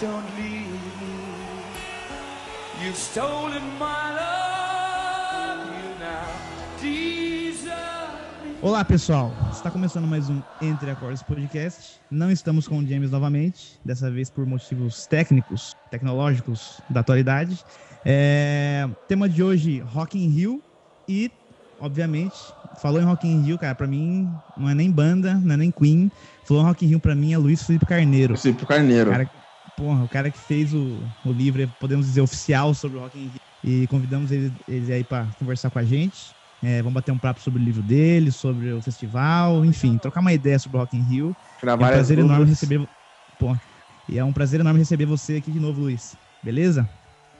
don't leave me. You've stolen my love, you now. Olá, pessoal. Está começando mais um Entre Acordes Podcast. Não estamos com o James novamente, dessa vez por motivos técnicos, tecnológicos da atualidade. É... Tema de hoje, Rock in Rio e, obviamente, falou em Rock in Rio, cara, pra mim não é nem banda, não é nem Queen. Falou em Rock in Rio pra mim é Luiz Felipe Carneiro. Felipe Carneiro. Cara, porra, o cara que fez o, o livro, podemos dizer, oficial sobre o Rock in Rio. E convidamos ele, ele aí para conversar com a gente. É, vamos bater um papo sobre o livro dele, sobre o festival, enfim, trocar uma ideia sobre o Rock in Rio. Tirar É um prazer enorme receber. Pô, e é um prazer enorme receber você aqui de novo, Luiz. Beleza?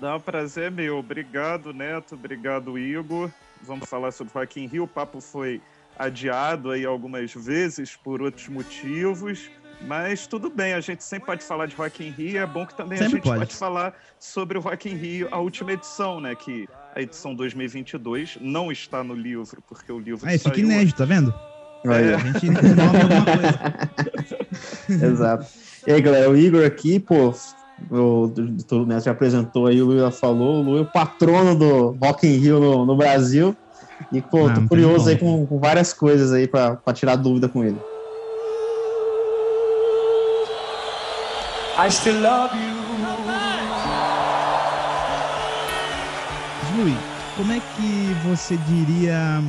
Não, prazer é meu. Obrigado, Neto. Obrigado, Igor. Vamos falar sobre Rock in Rio. O papo foi adiado aí algumas vezes por outros motivos. Mas tudo bem, a gente sempre pode falar de Rock in Rio. É bom que também a Sempre gente pode. pode. falar sobre o Rock in Rio, a última edição, né? Que a edição 2022 não está no livro, porque o livro Aí, fica saiu... inédito, tá vendo? Aí, A gente nome alguma coisa. Exato. E aí, galera, o Igor aqui, pô, o doutor Neto já apresentou aí, o Lu já falou, o Lu é o patrono do Rock in Rio no, no Brasil. E, pô, Ah, não tô curioso aí com, com várias coisas aí pra, pra tirar dúvida com ele. I still love you. Luiz, como é que você diria.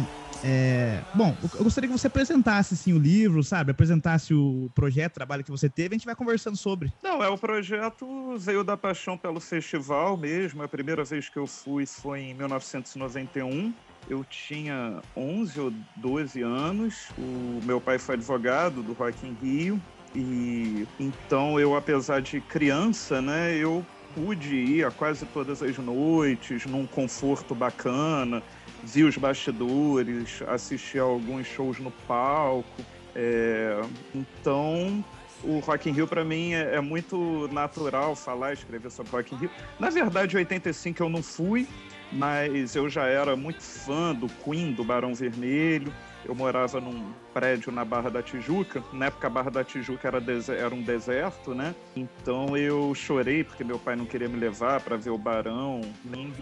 é, Bom, eu gostaria que você apresentasse assim, o livro, sabe? Apresentasse o projeto, o trabalho que você teve, a gente vai conversando sobre. Não, é o projeto veio da paixão pelo festival mesmo. A primeira vez que eu fui foi em 1991. Eu tinha 11 ou 12 anos. O meu pai foi advogado do Rock in Rio e então eu, apesar de criança, né, eu pude ir a quase todas as noites num conforto bacana, vi os bastidores, assisti a alguns shows no palco. É, então o Rock in Rio para mim é, é muito natural falar, escrever sobre Rock in Rio. Na verdade, em 85 eu não fui, mas eu já era muito fã do Queen, do Barão Vermelho. Eu morava num prédio na Barra da Tijuca. Na época, a Barra da Tijuca era, era um deserto, né? Então eu chorei porque meu pai não queria me levar para ver o Barão.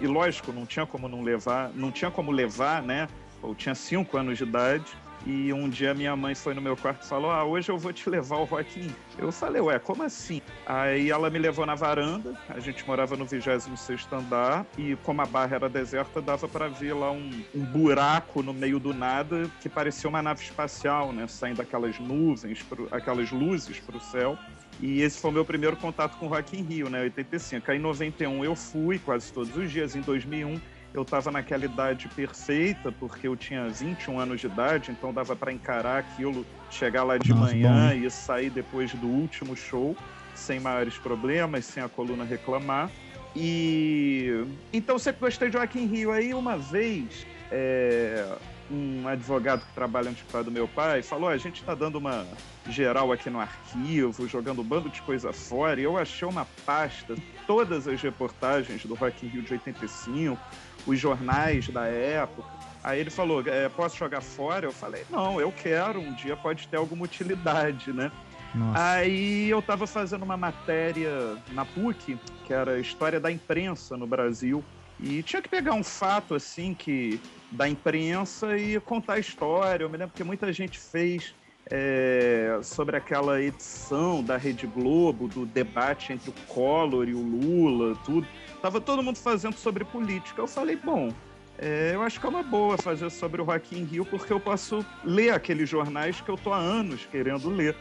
E lógico, não tinha como não levar, não tinha como levar, né? Eu tinha cinco anos de idade. E um dia minha mãe foi no meu quarto e falou: Ah, hoje eu vou te levar ao Rock in. Eu falei, ué, como assim? Aí ela me levou na varanda, a gente morava no 26 andar, e como a barra era deserta, dava para ver lá um, um buraco no meio do nada que parecia uma nave espacial, né? Saindo aquelas nuvens, pro- aquelas luzes para o céu. E esse foi o meu primeiro contato com o Rock in Rio, né? 85. Aí em 91 eu fui quase todos os dias. Em 2001 eu estava naquela idade perfeita, porque eu tinha 21 anos de idade, então dava para encarar aquilo, chegar lá de Nossa, manhã e sair depois do último show, sem maiores problemas, sem a coluna reclamar. E então sempre gostei de Rock in Rio. Aí uma vez é, um advogado que trabalha no escritório do meu pai falou: "Ó, a gente está dando uma geral aqui no arquivo, jogando um bando de coisa fora, e eu achei uma pasta, todas as reportagens do Rock in Rio de 85, os jornais da época. Aí ele falou: "É, posso jogar fora? Eu falei: não, eu quero, um dia pode ter alguma utilidade, né? Nossa. Aí eu estava fazendo uma matéria na PUC, que era História da Imprensa no Brasil, e tinha que pegar um fato assim que da imprensa e contar a história. Eu me lembro que muita gente fez é, sobre aquela edição da Rede Globo, do debate entre o Collor e o Lula, tudo. Tava todo mundo fazendo sobre política. Eu falei, bom, é, eu acho que é uma boa fazer sobre o in Rio, porque eu posso ler aqueles jornais que eu tô há anos querendo ler.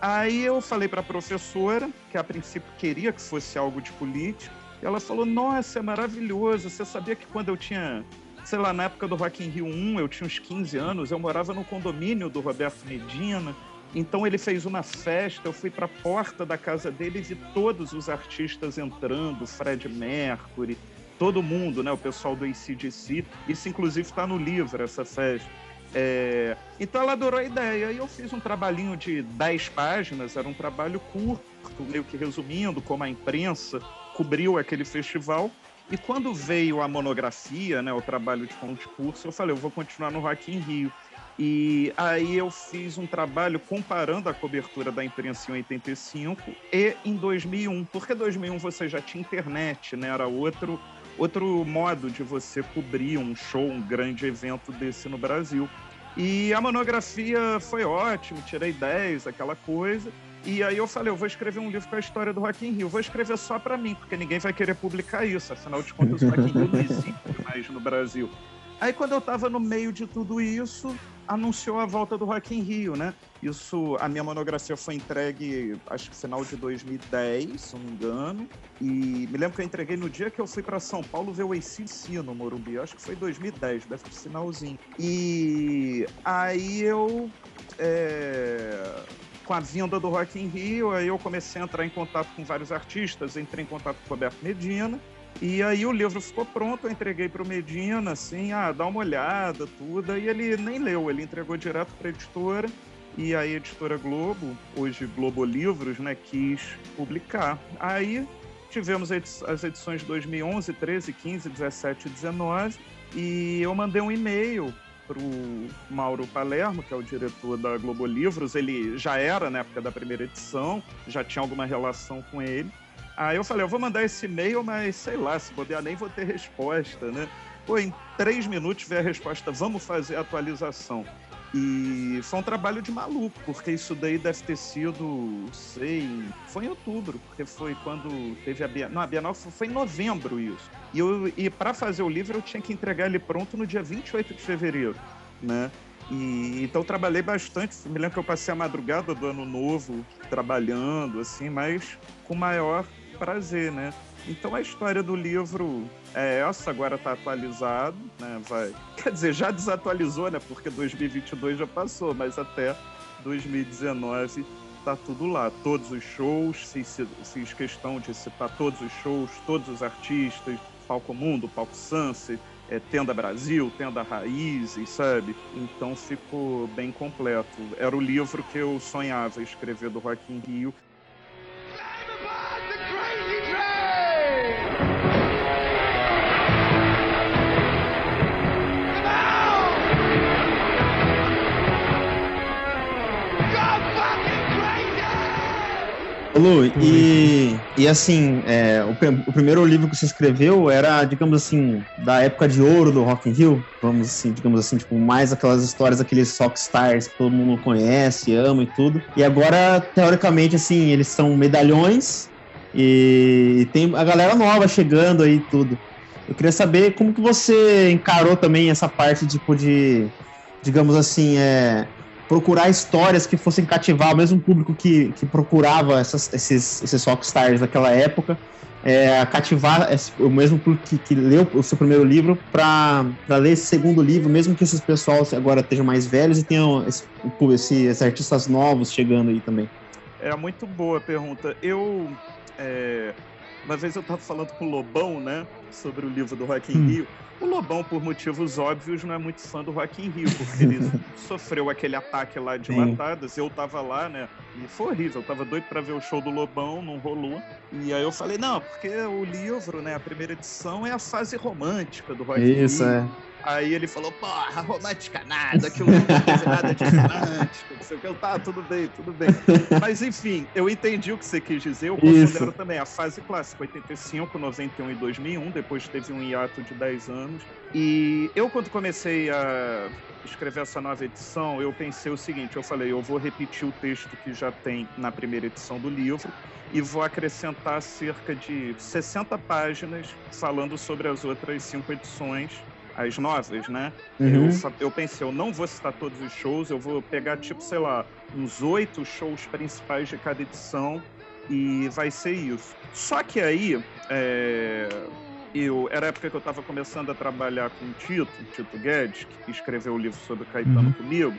Aí eu falei para a professora, que a princípio queria que fosse algo de política, e ela falou: Nossa, é maravilhoso. Você sabia que quando eu tinha, sei lá, na época do Rock in Rio 1, eu tinha uns 15 anos, eu morava no condomínio do Roberto Medina. Então ele fez uma festa, eu fui para a porta da casa dele e vi todos os artistas entrando, Fred Mercury, todo mundo, né? O pessoal do ACDC. Isso inclusive está no livro, essa festa. É, Então ela adorou a ideia. E eu fiz um trabalhinho de 10 páginas, era um trabalho curto, meio que resumindo como a imprensa cobriu aquele festival. E quando veio a monografia, né, o trabalho de concurso, eu falei, eu vou continuar no Rock in Rio. E aí eu fiz um trabalho comparando a cobertura da imprensa em 85 e em 2001, porque 2001 você já tinha internet, né? Era outro outro modo de você cobrir um show, um grande evento desse no Brasil. E a monografia foi ótima, tirei 10, aquela coisa. E aí eu falei, eu vou escrever um livro com a história do Rock in Rio. Vou escrever só para mim, porque ninguém vai querer publicar isso. Afinal de contas, o Rock in Rio não existe mais no Brasil. Aí quando eu estava no meio de tudo isso, anunciou a volta do Rock in Rio, né? Isso, a minha monografia foi entregue, acho que final de 2010, se não me engano. E me lembro que eu entreguei no dia que eu fui para São Paulo ver o ACC no Morumbi. Acho que foi 2010, deve ter sinalzinho. E aí eu. É com a vinda do Rock in Rio, aí eu comecei a entrar em contato com vários artistas, entrei em contato com o Roberto Medina, e aí o livro ficou pronto, eu entreguei para o Medina, assim, ah, dá uma olhada, tudo. E ele nem leu, ele entregou direto para a editora. E aí a editora Globo, hoje Globo Livros, né, quis publicar. Aí tivemos as edições de 2011, 13, 15, 17 e 19. E eu mandei um e-mail para o Mauro Palermo, que é o diretor da Globo Livros. Ele já era na época da primeira edição, já tinha alguma relação com ele. Aí eu falei, eu vou mandar esse e-mail, mas sei lá, se bobear nem vou ter resposta, né? Pô, em três minutos veio a resposta, vamos fazer a atualização. E foi um trabalho de maluco, porque isso daí deve ter sido, sei, foi em outubro, porque foi quando teve a Bienal. Não, a Bienal foi em novembro isso. E, e para fazer o livro eu tinha que entregar ele pronto no dia 28 de fevereiro, né? E, então trabalhei bastante. Me lembro que eu passei a madrugada do ano novo trabalhando, assim, mas com maior prazer, né? Então a história do livro é essa, agora está atualizado, né? Vai, quer dizer, já desatualizou, né? Porque 2022 já passou, mas até 2019 tá tudo lá, todos os shows, fiz, fiz questão de citar todos os shows, todos os artistas, Palco Mundo, Palco Sunset, é, Tenda Brasil, Tenda Raízes, sabe? Então ficou bem completo. Era o livro que eu sonhava escrever do Rock in Rio Lu, e, e assim, é, o, o, primeiro livro que você escreveu era, digamos assim, da época de ouro do Rock in Rio, vamos assim, digamos assim, tipo, mais aquelas histórias, aqueles rockstars que todo mundo conhece, ama e tudo. E agora, teoricamente, assim, eles são medalhões e tem a galera nova chegando aí e tudo. Eu queria saber como que você encarou também essa parte, tipo, de, digamos assim, é procurar histórias que fossem cativar o mesmo público que, que procurava essas, esses, esses rockstars daquela época, é, cativar esse, o mesmo público que, que, leu o seu primeiro livro para ler esse segundo livro, mesmo que esses pessoal agora estejam mais velhos e tenham esse, esse, esses artistas novos chegando aí também. É muito boa a pergunta. Eu. É, uma vez eu estava falando com o Lobão, né, sobre o livro do Rock in hum. Rio. O Lobão, por motivos óbvios, não é muito fã do Rock in Rio, porque ele sofreu aquele ataque lá de Sim. latadas. Eu tava lá, né? E foi horrível. Eu tava doido para ver o show do Lobão, não rolou. E aí eu falei, não, porque o livro, né, a primeira edição é a fase romântica do Rock in Rio. Isso, é. Aí ele falou, porra, romântica nada, aquilo não nada de romântico, não sei o que. Eu, tá, tudo bem, tudo bem. Mas enfim, eu entendi o que você quis dizer. Eu considero Isso. também a fase clássica, 85, 91 e 2001. Depois teve um hiato de 10 anos. E eu, quando comecei a escrever essa nova edição, eu pensei o seguinte: eu falei, eu vou repetir o texto que já tem na primeira edição do livro e vou acrescentar cerca de 60 páginas falando sobre as outras cinco edições as novas, né? Uhum. Eu, eu pensei, eu não vou citar todos os shows, eu vou pegar, tipo, sei lá, uns oito shows principais de cada edição e vai ser isso. Só que aí, é, eu, era a época que eu estava começando a trabalhar com o Tito, Tito Guedes, que escreveu o livro sobre o Caetano uhum. comigo,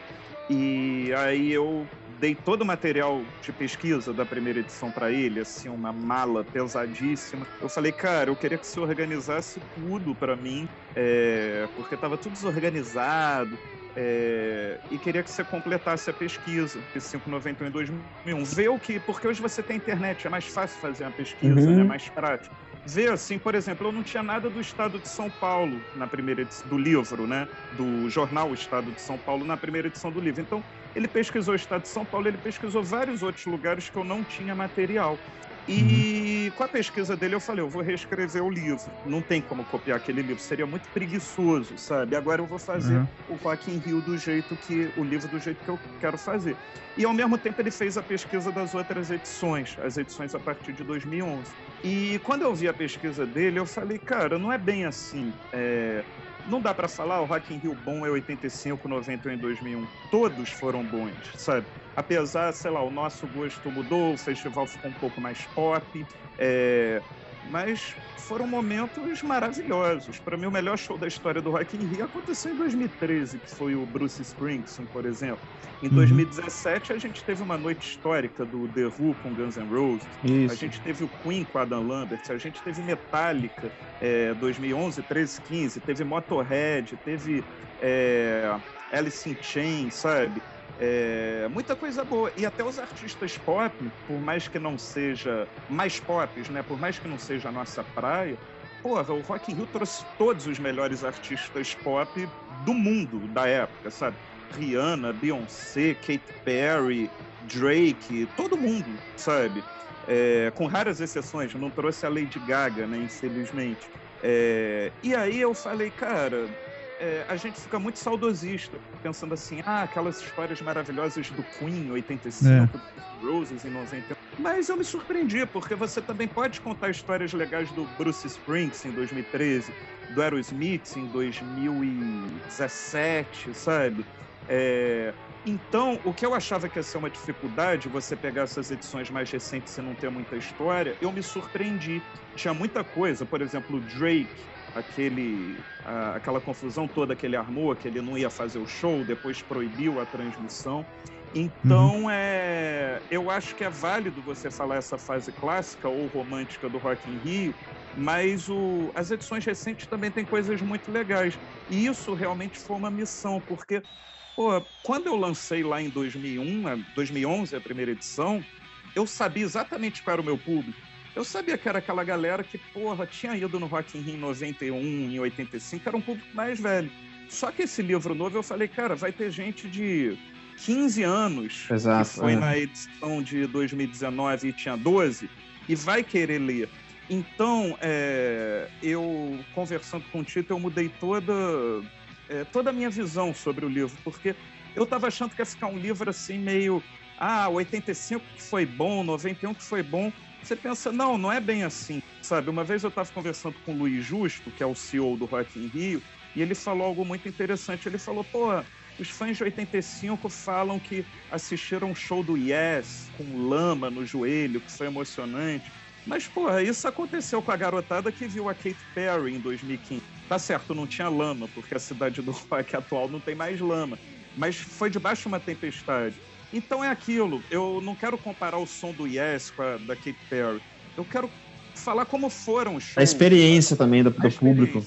e aí eu dei todo o material de pesquisa da primeira edição para ele, assim, uma mala pesadíssima. Eu falei, cara, eu queria que você organizasse tudo para mim, é, porque estava tudo desorganizado. É, e queria que você completasse a pesquisa, esse 591 2001. Vê o que, porque hoje você tem internet, é mais fácil fazer uma pesquisa, uhum. é mais prático. ver assim, por exemplo, eu não tinha nada do estado de São Paulo na primeira edição do livro, né? Do jornal Estado de São Paulo na primeira edição do livro. Então, ele pesquisou o estado de São Paulo, ele pesquisou vários outros lugares que eu não tinha material. E com a pesquisa dele eu falei, eu vou reescrever o livro. Não tem como copiar aquele livro, seria muito preguiçoso, sabe? Agora eu vou fazer Uhum. o Rock in Rio do jeito que o livro do jeito que eu quero fazer. E ao mesmo tempo ele fez a pesquisa das outras edições, as edições a partir de 2011. E quando eu vi a pesquisa dele, eu falei, cara, não é bem assim. É, Não dá pra falar o Rock in Rio bom é 85, 91 e 2001. Todos foram bons, sabe? Apesar, sei lá, o nosso gosto mudou, o festival ficou um pouco mais pop, é, mas foram momentos maravilhosos. Para mim, o melhor show da história do Rock in Rio aconteceu em 2013, que foi o Bruce Springsteen, por exemplo. Em Uhum. 2017, a gente teve uma noite histórica do The Who com Guns N' Roses. A Isso. gente teve o Queen com Adam Lambert, a gente teve Metallica é, 2011, 13, 15, teve Motorhead, teve é, Alice in Chains, sabe? É, muita coisa boa. E até os artistas pop, por mais que não seja mais pop, né? Por mais que não seja a nossa praia, porra, o Rock in Rio trouxe todos os melhores artistas pop do mundo da época, sabe? Rihanna, Beyoncé, Katy Perry, Drake, todo mundo, sabe? É, com raras exceções, não trouxe a Lady Gaga, né? Infelizmente. É, e aí eu falei, cara, é, a gente fica muito saudosista, pensando assim, ah, aquelas histórias maravilhosas do Queen em 85, do Roses em 90. Mas eu me surpreendi, porque você também pode contar histórias legais do Bruce Springsteen em 2013, do Aerosmith em 2017, sabe? É, então, o que eu achava que ia ser uma dificuldade, você pegar essas edições mais recentes e não ter muita história, eu me surpreendi. Tinha muita coisa, por exemplo, Drake, aquele, a- aquela confusão toda que ele armou, que ele não ia fazer o show, depois proibiu a transmissão. Então, é, eu acho que é válido você falar essa fase clássica ou romântica do Rock in Rio, mas o, as edições recentes também têm coisas muito legais. E isso realmente foi uma missão, porque Pô, quando eu lancei lá em 2001, a- 2011, a primeira edição, eu sabia exatamente qual era o meu público. Eu sabia que era aquela galera que, porra, tinha ido no Rock in Rio em 91, em 85, era um público mais velho. Só que esse livro novo, eu falei, cara, vai ter gente de 15 anos, Exato, que foi é. na edição de 2019 e tinha 12, e vai querer ler. Então, é, eu, conversando com o Tito, eu mudei toda é, toda a minha visão sobre o livro, porque eu estava achando que ia ficar um livro assim meio, ah, 85 que foi bom, 91 que foi bom. Você pensa, não, não é bem assim, sabe? Uma vez eu estava conversando com o Luiz Justo, que é o CEO do Rock in Rio, e ele falou algo muito interessante. Ele falou, pô, os fãs de 85 falam que assistiram um show do Yes com lama no joelho, que foi emocionante. Mas, porra, isso aconteceu com a garotada que viu a Katy Perry em 2015. Tá certo, não tinha lama, porque a cidade do rock atual não tem mais lama. Mas foi debaixo de uma tempestade. Então é aquilo. Eu não quero comparar o som do Yes com a da Katy Perry. Eu quero falar como foram os shows. A experiência também do, do público.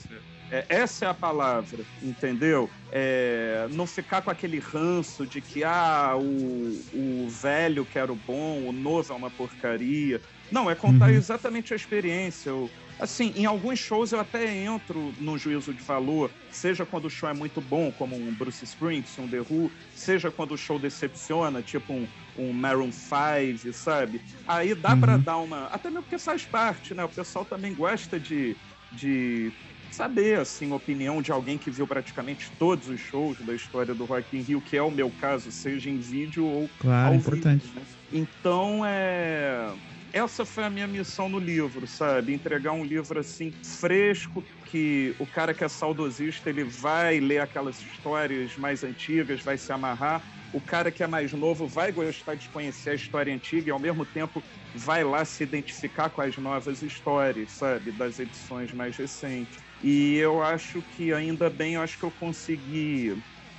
É, essa é a palavra, entendeu? É, não ficar com aquele ranço de que ah, o, o velho que era o bom, o novo é uma porcaria. Não, é contar Uhum. exatamente a experiência. Assim, em alguns shows eu até entro no juízo de valor, seja quando o show é muito bom, como um Bruce Springsteen, um The Who, seja quando o show decepciona, tipo um, um Maroon 5, sabe? Aí dá pra Uhum. dar uma. Até mesmo porque faz parte, né? O pessoal também gosta de, de saber, assim, a opinião de alguém que viu praticamente todos os shows da história do Rock in Rio, que é o meu caso, seja em vídeo ou Claro, ao importante. vivo, né? Então, é... essa foi a minha missão no livro, sabe? Entregar um livro assim fresco que o cara que é saudosista ele vai ler aquelas histórias mais antigas, vai se amarrar. O cara que é mais novo vai gostar de conhecer a história antiga e ao mesmo tempo vai lá se identificar com as novas histórias, sabe? Das edições mais recentes. E eu acho que ainda bem, eu acho que eu consegui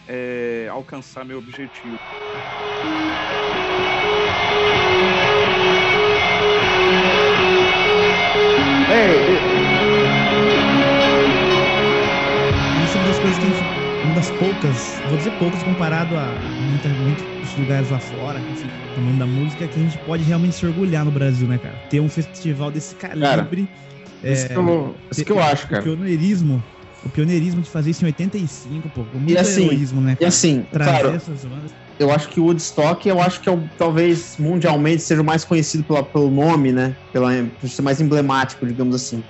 é, alcançar meu objetivo. Isso é uma das coisas que a gente. Uma das poucas, vou dizer poucas comparado a muita, muitos lugares lá fora, enfim, no mundo da música, que a gente pode realmente se orgulhar no Brasil, né, cara? Ter um festival desse calibre É, Isso que eu, isso que eu acho, o cara. pioneirismo, o pioneirismo de fazer isso em 85, pô, muito assim, heroísmo, né? E assim, Trazer claro, essas bandas. Eu acho que o Woodstock, eu acho que é o, talvez mundialmente seja o mais conhecido pela, pelo nome, né? Pela, por ser mais emblemático, digamos assim.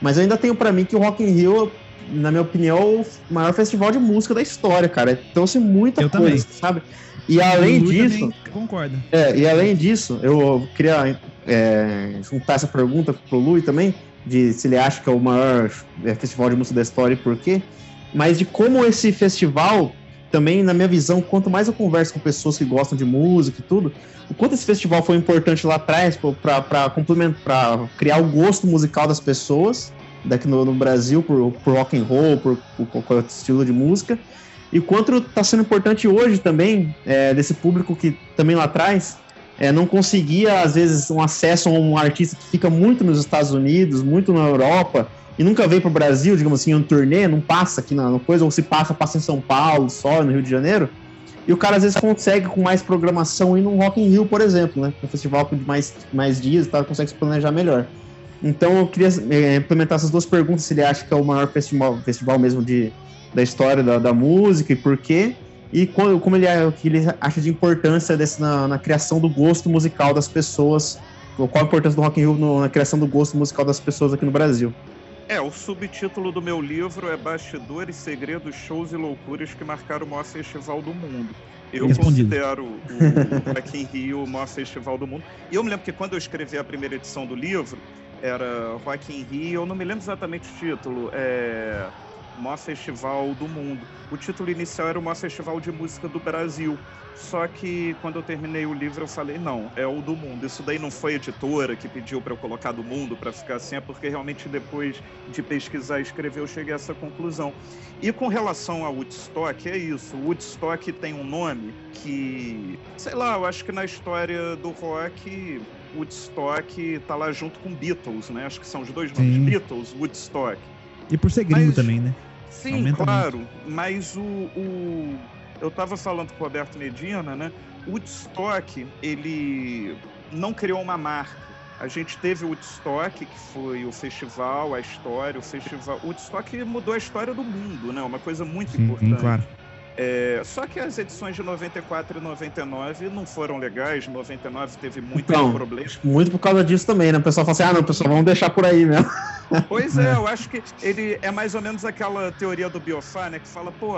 Mas eu ainda tenho pra mim que o Rock in Rio, na minha opinião, é o maior festival de música da história, cara. Trouxe muita Eu coisa, sabe? E além Lu disso, também concorda. é, e além disso, eu queria é, juntar essa pergunta pro Lui também, de se ele acha que é o maior festival de música da história e por quê, mas de como esse festival, também na minha visão, quanto mais eu converso com pessoas que gostam de música e tudo, o quanto esse festival foi importante lá atrás para complementar, para criar o gosto musical das pessoas daqui no, no Brasil por, por rock and roll, por, por qualquer outro estilo de música, e quanto está sendo importante hoje também, é, desse público que também lá atrás é, não conseguia, às vezes, um acesso a um artista que fica muito nos Estados Unidos, muito na Europa, e nunca veio para o Brasil, digamos assim, em um turnê, não passa aqui na, coisa, ou se passa, passa em São Paulo, só no Rio de Janeiro. E o cara às vezes consegue com mais programação ir num Rock in Rio, por exemplo, né? Um festival com mais, mais dias, tá? consegue se planejar melhor. Então eu queria é, implementar essas duas perguntas, se ele acha que é o maior festival, festival mesmo de, da história da, da música e por quê, e quando, como ele, o que ele acha de importância desse, na, na criação do gosto musical das pessoas, qual a importância do Rock in Rio no- na criação do gosto musical das pessoas aqui no Brasil. É, o subtítulo do meu livro é Bastidores, Segredos, Shows e Loucuras que marcaram o maior festival do mundo. Eu Respondido. considero o Rock in Rio o maior festival do mundo. E eu me lembro que quando eu escrevi a primeira edição do livro, era Rock in Rio, eu não me lembro exatamente o título, é maior festival do mundo. O título inicial era o maior festival de música do Brasil. Só que quando eu terminei o livro eu falei, não, é o do mundo. Isso daí não foi a editora que pediu para eu colocar do mundo para ficar assim, é porque realmente depois de pesquisar e escrever eu cheguei a essa conclusão. E com relação ao Woodstock, é isso. Woodstock tem um nome que, sei lá, eu acho que na história do rock, Woodstock tá lá junto com Beatles, né? Acho que são os dois nomes, Sim. Beatles, Woodstock. E por ser gringo Mas- também, né? Sim, Aumenta claro, mas o, o- eu estava falando com o Roberto Medina, né? O Woodstock, ele não criou uma marca. A gente teve o Woodstock, que foi o festival, a história, o festival. O Woodstock mudou a história do mundo, né? Uma coisa muito Sim, importante. claro. É, só que as edições de 94 e 99 não foram legais. 99 teve muito Então, problema. Muito por causa disso também, né? O pessoal fala assim, ah, não, pessoal, vamos deixar por aí mesmo. Pois é, eu acho que ele é mais ou menos aquela teoria do Biofá, né? Que fala, pô,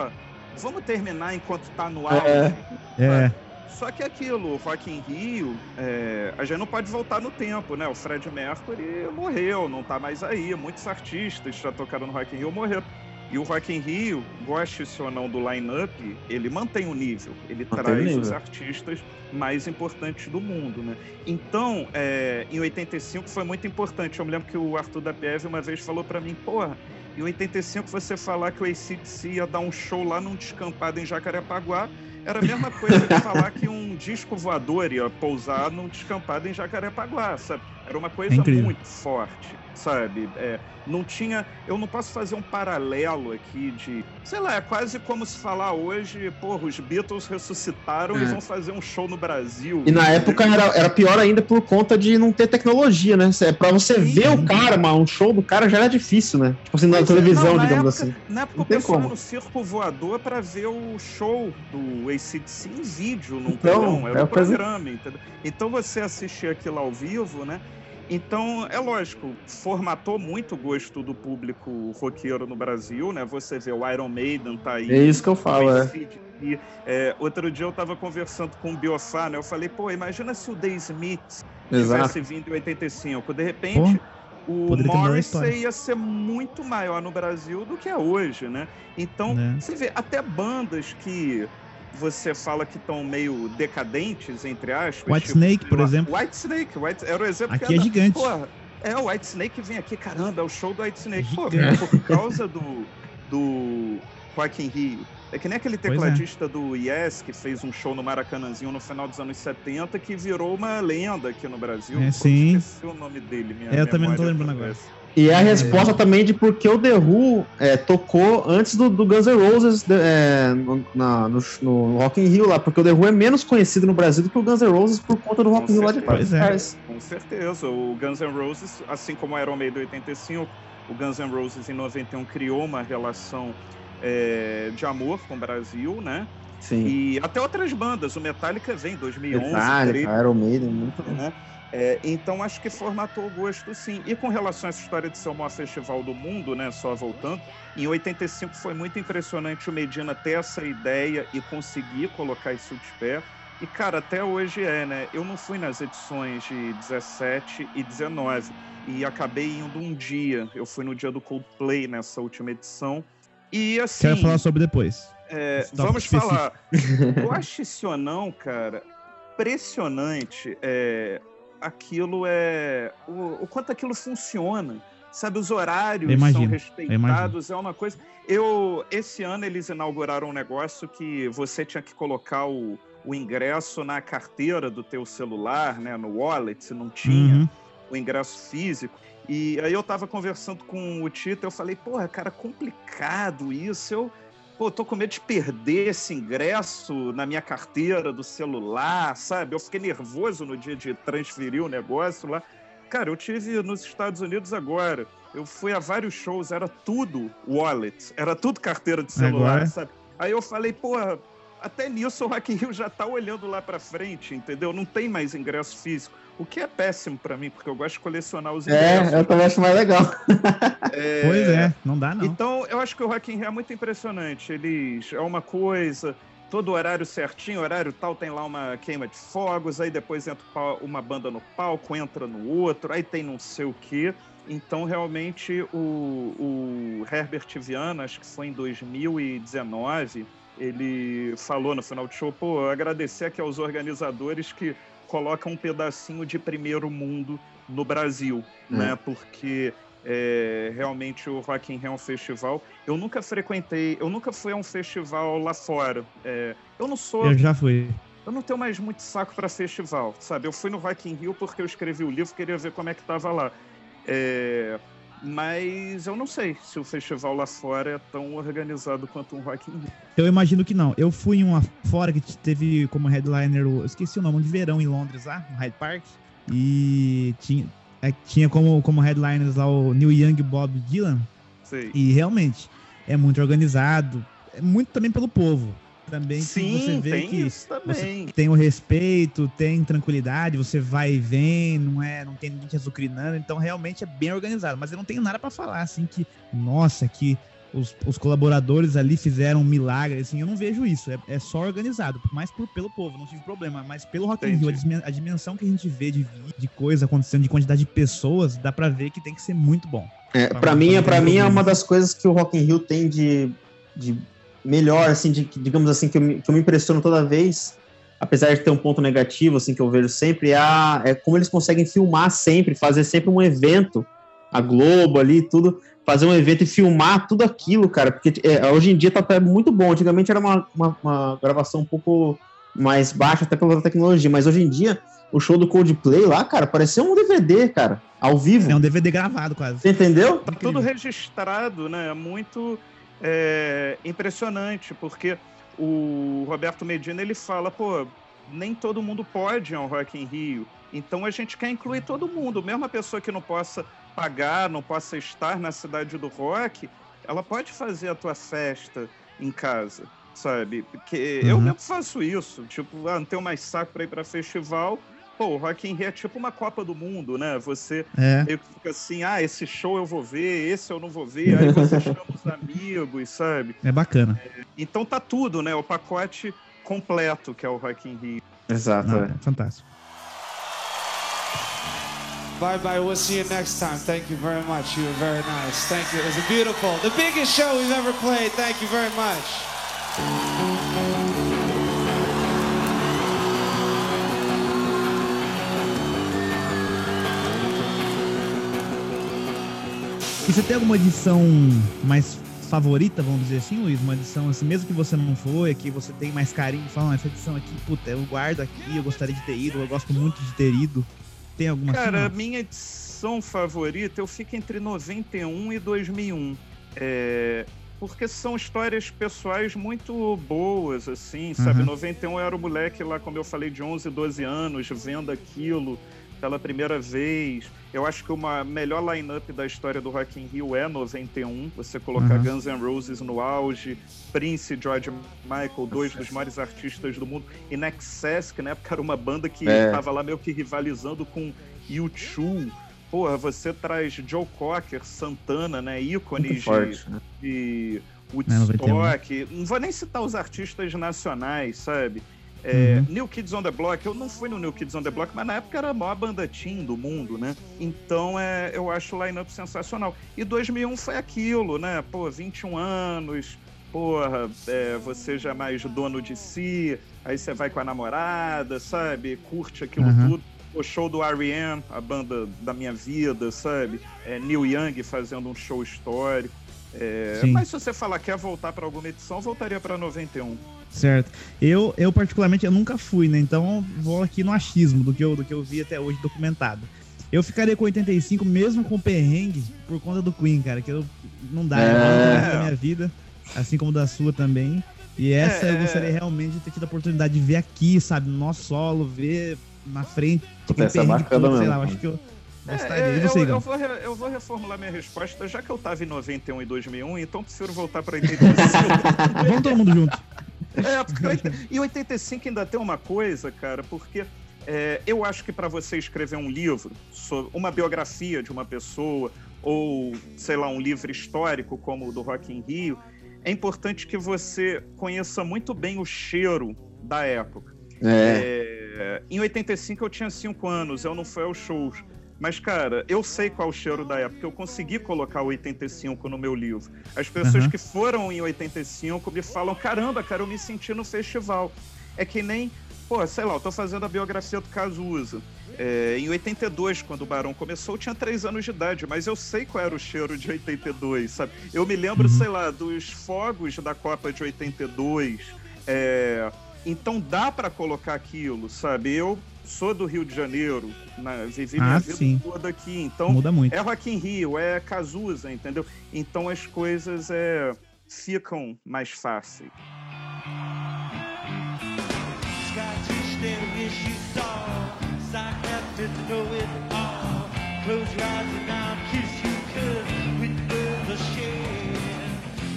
vamos terminar enquanto tá no auge. É. É, Só que aquilo, o Rock in Rio, é, a gente não pode voltar no tempo, né? O Fred Mercury morreu, não tá mais aí. Muitos artistas já tocaram no Rock in Rio morreram. E o Rock in Rio, goste-se ou não do line-up, ele mantém o nível. Ele Mantém traz nível. os artistas mais importantes do mundo, né? Então, é, em 85 foi muito importante. Eu me lembro que o Arthur da Pieve uma vez falou pra mim, porra, em 85 você falar que o ACDC ia dar um show lá num descampado em Jacarepaguá era a mesma coisa que falar que um disco voador ia pousar num descampado em Jacarepaguá, sabe? Era uma coisa É muito forte, sabe? É, não tinha. Eu não posso fazer um paralelo aqui de. Sei lá, é quase como se falar hoje, porra, os Beatles ressuscitaram e É. vão fazer um show no Brasil. E na época era, era pior ainda por conta de não ter tecnologia, né? É Pra você Sim. ver o cara, mano, um show do cara já era difícil, né? Tipo assim, na é, televisão, não, na digamos época- assim. Na época Não pessoal como. no circo voador pra ver o show do ACDC em vídeo, num Então, telão, era é um programa, entendeu? Então você assistir aquilo ao vivo, né? Então, é lógico, formatou muito o gosto do público roqueiro no Brasil, né? Você vê o Iron Maiden tá aí. É isso que eu falo, o é. É, outro dia eu tava conversando com o Biofá, né? Eu falei, pô, imagina se o The Smith Exato. tivesse vindo em 85. De repente, o mudado a Morrissey ia ser muito maior no Brasil do que é hoje, né? Então, Né. você vê, até bandas que você fala que estão meio decadentes, entre aspas. White Snake, por exemplo. White Snake, White, era o exemplo Aqui que é era, gigante. Porra, é, o White Snake vem aqui, caramba, é o show do White Snake. Pô, Gigante. por causa do, do in Rio. É que nem aquele é. tecladista do Yes que fez um show no Maracanãzinho no final dos anos 70 que virou uma lenda aqui no Brasil. É, Pô, sim. Esqueci o nome dele. Minha É, eu também não tô lembrando agora. E é a resposta também de por que o The Who é, tocou antes do, do Guns N' Roses é, no, na, no, no, Rock in Rio lá, porque o The Who é menos conhecido no Brasil do que o Guns N' Roses por conta do Rock in Rio lá de Pois é. Com certeza. O Guns N' Roses, assim como o Iron Maiden 85, o Guns N' Roses em 91 criou uma relação é, de amor com o Brasil, né? Sim. E até outras bandas. O Metallica vem em 2011. Metallica, Iron Maiden, muito né? É, então acho que formatou o gosto sim. E com relação a essa história de ser o maior festival do mundo, né? Só voltando, em 85 foi muito impressionante o Medina ter essa ideia e conseguir colocar isso de pé. E, cara, até hoje é, né? Eu não fui nas edições de 17 e 19 e acabei indo um dia. Eu fui no dia do Coldplay nessa última edição. E assim. Quero falar sobre depois. É, vamos falar. Goste-se ou não, cara, impressionante é, aquilo é. O, o, quanto aquilo funciona. Sabe, os horários imagino, são respeitados, é uma coisa. Eu, esse ano eles inauguraram um negócio que você tinha que colocar o, o ingresso na carteira do teu celular, né, no wallet, não tinha Uhum. o ingresso físico. E aí eu tava conversando com o Tito, eu falei, porra, cara, complicado isso. Eu, pô, tô com medo de perder esse ingresso na minha carteira do celular, sabe? Eu fiquei nervoso no dia de transferir o negócio lá. Cara, eu tive nos Estados Unidos agora. Eu fui a vários shows, era tudo wallet, era tudo carteira de celular, Agora? sabe? Aí eu falei, porra, até nisso o Rock in Rio já tá olhando lá pra frente, entendeu? Não tem mais ingresso físico. O que é péssimo pra mim, porque eu gosto de colecionar os ingressos. É, eu também acho mais legal. É, Pois é, não dá não. Então, eu acho que o Rock in Rio é muito impressionante. Eles é uma coisa, todo horário certinho, horário tal, tem lá uma queima de fogos, aí depois entra uma banda no palco, entra no outro, aí tem não sei o quê. Então, realmente, o, o Herbert Viana, acho que foi em 2019, ele falou no final do show, pô, agradecer aqui aos organizadores que colocam um pedacinho de primeiro mundo no Brasil, Hum. né? Porque é, realmente o Rock in Rio é um festival. Eu nunca frequentei, eu nunca fui a um festival lá fora. É, eu não sou, Eu já fui. eu não tenho mais muito saco para festival, sabe? Eu fui no Rock in Rio porque eu escrevi o livro, queria ver como é que tava lá. É, mas eu não sei se o festival lá fora é tão organizado quanto um Rock in Rio. Eu imagino que não. Eu fui em uma fora que teve como headliner, o- eu esqueci o nome, um de verão em Londres lá, no Hyde Park. E tinha, é, tinha como, como headliners lá o Neil Young Bob Dylan. Sei. E realmente é muito organizado. É muito também pelo povo. Também que você Sim, vê tem que isso também. tem o respeito, tem tranquilidade, você vai e vem, não é, não tem ninguém te azucrinando, então realmente é bem organizado. Mas eu não tenho nada pra falar assim que, nossa, que os, os colaboradores ali fizeram um milagre, assim, eu não vejo isso. É, é só organizado, mais por, pelo povo, não tive problema. Mas pelo Rock in Rio, a, Entendi. dimensão que a gente vê de, de coisa acontecendo, de quantidade de pessoas, dá pra ver que tem que ser muito bom. É, pra mim, é- pra mim é uma das coisas que o Rock in Rio tem de, de melhor, assim, de, digamos assim, que eu, me, que eu me impressiono toda vez, apesar de ter um ponto negativo, assim, que eu vejo sempre, é, a- é como eles conseguem filmar sempre, fazer sempre um evento, a Globo ali, tudo, fazer um evento e filmar tudo aquilo, cara, porque é, hoje em dia tá tá muito bom, antigamente era uma, uma, uma gravação um pouco mais baixa até pela tecnologia, mas hoje em dia, o show do Coldplay lá, cara, parecia um DVD, cara, ao vivo, É um DVD gravado quase. você entendeu? Tá tudo registrado, né? É muito é, impressionante, porque o Roberto Medina ele fala, pô, nem todo mundo pode ir ao Rock in Rio. Então a gente quer incluir todo mundo, mesmo a pessoa que não possa pagar, não possa estar na cidade do rock, ela pode fazer a tua festa em casa, sabe? Porque eu Uhum. mesmo faço isso, tipo, ah, não tenho mais saco pra ir pra festival. Pô, o Rock in Rio é tipo uma Copa do Mundo, né? Você É. meio que fica assim, ah, esse show eu vou ver, esse eu não vou ver, aí você chama os amigos, sabe? É bacana. Então tá tudo, né? O pacote completo que é o Rock in Rio. Exato, Não, é. é fantástico. Bye bye. We'll see you next time. Thank you very much. You were very nice. Thank you. It was a beautiful, the biggest show we've ever played. Thank you very much. E você tem alguma edição mais favorita, vamos dizer assim, Luiz? Uma edição assim, mesmo que você não foi, que você tem mais carinho, fala, "Ah, essa edição aqui, puta, eu guardo aqui, eu gostaria de ter ido, eu gosto muito de ter ido. Tem alguma Cara, a assim? minha edição edição favorita, eu fico entre 91 e 2001. É, porque são histórias pessoais muito boas, assim, sabe? Uhum. 91 eu era o moleque lá, como eu falei, de 11, 12 anos, vendo aquilo pela primeira vez. Eu acho que uma melhor line-up da história do Rock in Rio é 91. Você colocar uhum. Guns N' Roses no auge, Prince, George Michael, dois dos maiores artistas do mundo, e Nexus, que na época era uma banda que estava é. lá meio que rivalizando com U2 porra, você traz Joe Cocker, Santana, né? Ícones forte, de, né? de Woodstock. Não, não vou nem citar os artistas nacionais, sabe? É, uhum. New Kids on the Block, eu não fui no New Kids on the Block, mas na época era a maior banda teen do mundo, né? Então é, eu acho o line-up sensacional. E 2001 foi aquilo, né? Pô, 21 anos, porra, é, você já é mais dono de si, aí você vai com a namorada, sabe? Curte aquilo uhum. tudo o show do R.E.M., a banda da minha vida, sabe? É, Neil Young fazendo um show histórico. É, mas se você falar que quer voltar para alguma edição, voltaria para 91. Certo. Eu, eu particularmente, eu nunca fui, né? Então vou aqui no achismo do que eu, do que eu vi até hoje documentado. Eu ficaria com 85 mesmo com perrengue por conta do Queen, cara, que eu não dá, é. da minha vida, assim como da sua também. E essa é, eu gostaria realmente de ter tido a oportunidade de ver aqui, sabe, no nosso solo, ver na frente. Essa é bacana mesmo. Sei lá, acho que eu gostaria. É, você, eu, eu, vou, eu vou reformular minha resposta. Já que eu tava em 91 e 2001, então prefiro voltar pra 85. Vamos todo mundo junto. É, porque e 85 ainda tem uma coisa, cara, porque é, eu acho que para você escrever um livro, sobre uma biografia de uma pessoa, ou, sei lá, um livro histórico como o do Rock in Rio, é importante que você conheça muito bem o cheiro da época. É. É, em 85 eu tinha 5 anos, eu não fui aos shows. Mas, cara, eu sei qual é o cheiro da época. Eu consegui colocar o 85 no meu livro. As pessoas uhum. que foram em 85 me falam: caramba, cara, eu me senti no festival. É que nem, pô, sei lá, eu tô fazendo a biografia do Cazuza. É, em 82, quando o Barão começou, eu tinha 3 anos de idade, mas eu sei qual era o cheiro de 82, sabe? Eu me lembro, uhum. sei lá, dos fogos da Copa de 82. É, então dá para colocar aquilo, sabe? Eu sou do Rio de Janeiro, na, vivi minha ah, vida sim. toda aqui, então Muda muito. é Rock in Rio, é Cazuza, entendeu? Então as coisas é, ficam mais fáceis.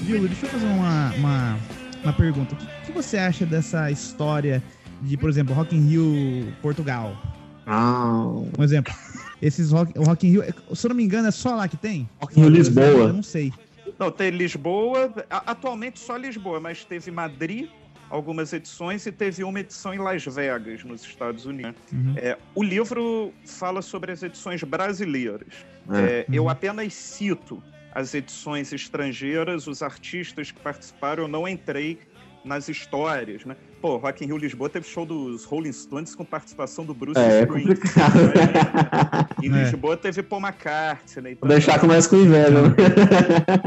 Viu, deixa eu fazer uma, uma uma pergunta. O que, que, você acha dessa história de, por exemplo, Rock in Rio Portugal? Ah. Um exemplo. Esses Rock, o Rock in Rio, se eu não me engano, é só lá que tem? Rock in Rio Lisboa. Eu não sei. Não, tem Lisboa, atualmente só Lisboa, mas teve Madrid, algumas edições, e teve uma edição em Las Vegas, nos Estados Unidos. Uhum. É, o livro fala sobre as edições brasileiras. É. É, uhum. Eu apenas cito as edições estrangeiras, os artistas que participaram, eu não entrei nas histórias, né? Pô, Rock in Rio Lisboa teve show dos Rolling Stones com participação do Bruce é, Springsteen. Né? Em é. Lisboa teve Paul McCartney. Vou deixar começa com inveja. Né?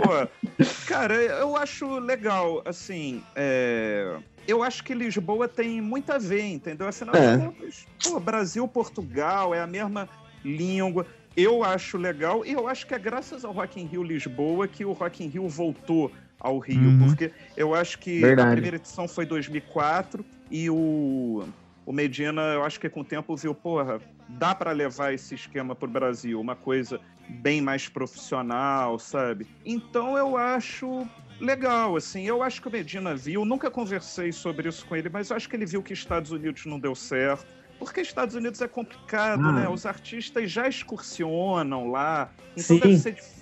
Pô, cara, eu acho legal, assim, é... eu acho que Lisboa tem muito a ver, entendeu? Afinal é. de contas, pô, Brasil, Portugal, é a mesma língua eu acho legal e eu acho que é graças ao Rock in Rio Lisboa que o Rock in Rio voltou ao Rio, uhum. porque eu acho que Verdade. a primeira edição foi 2004 e o, o Medina, eu acho que com o tempo viu, porra, dá para levar esse esquema pro Brasil, uma coisa bem mais profissional, sabe? Então eu acho legal, assim, eu acho que o Medina viu, nunca conversei sobre isso com ele, mas eu acho que ele viu que Estados Unidos não deu certo porque Estados Unidos é complicado, ah. né? Os artistas já excursionam lá, então Sim. deve ser difícil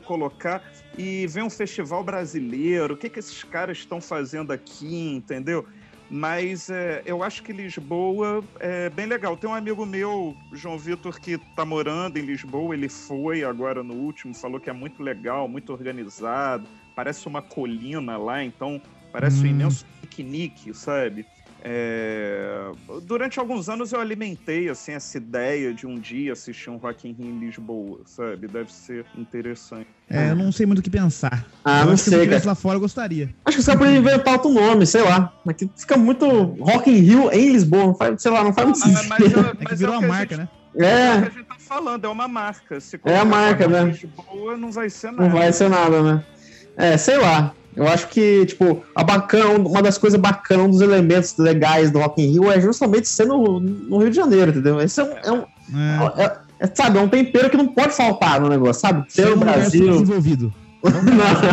colocar. E vem um festival brasileiro, o que, que esses caras estão fazendo aqui, entendeu? Mas é, eu acho que Lisboa é bem legal. Tem um amigo meu, João Vitor, que está morando em Lisboa. Ele foi agora no último, falou que é muito legal, muito organizado. Parece uma colina lá, então parece hum. um imenso piquenique, sabe? É... Durante alguns anos eu alimentei assim essa ideia de um dia assistir um Rock in Rio em Lisboa, sabe? Deve ser interessante. É, eu não sei muito o que pensar. Ah, eu não sei, que se lá fora eu gostaria. Acho que você pode inventar outro nome, sei lá. Mas fica muito Rock in Rio em Lisboa, não faz, sei lá, não faz não, muito sentido. Mas, mas, é que virou é a marca, gente, né? É. É o que a gente tá falando, é uma marca. Se É a marca, né? Lisboa, não vai ser nada. Não vai ser nada, né? É, sei lá. Eu acho que, tipo, a bacana, uma das coisas bacanas, um dos elementos legais do Rock in Rio é justamente ser no, no Rio de Janeiro, entendeu? Esse é um, é um É, é- é, sabe, é um tempero que não pode faltar no negócio, sabe? Ter ser o Brasil. desenvolvido.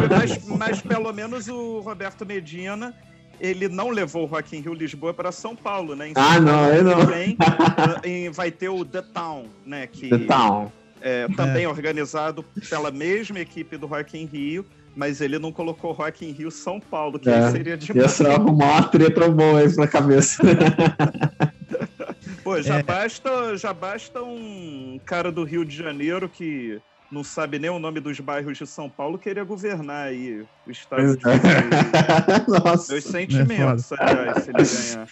Mas, mas pelo menos o Roberto Medina, ele não levou o Rock in Rio Lisboa para São Paulo, né? Em Ah, São não, Paulo eu não. também, eh, vai ter o The Town, né? Que The Town. é também organizado pela mesma equipe do Rock in Rio, mas ele não colocou Rock in Rio São Paulo, que É, aí seria Ia demais. só arrumar uma treta boa aí na cabeça. Pô, já, É. basta, já basta um cara do Rio de Janeiro que não sabe nem o nome dos bairros de São Paulo querer governar aí o estado de é. Nossa. Meus sentimentos, aliás, se ele ganhar.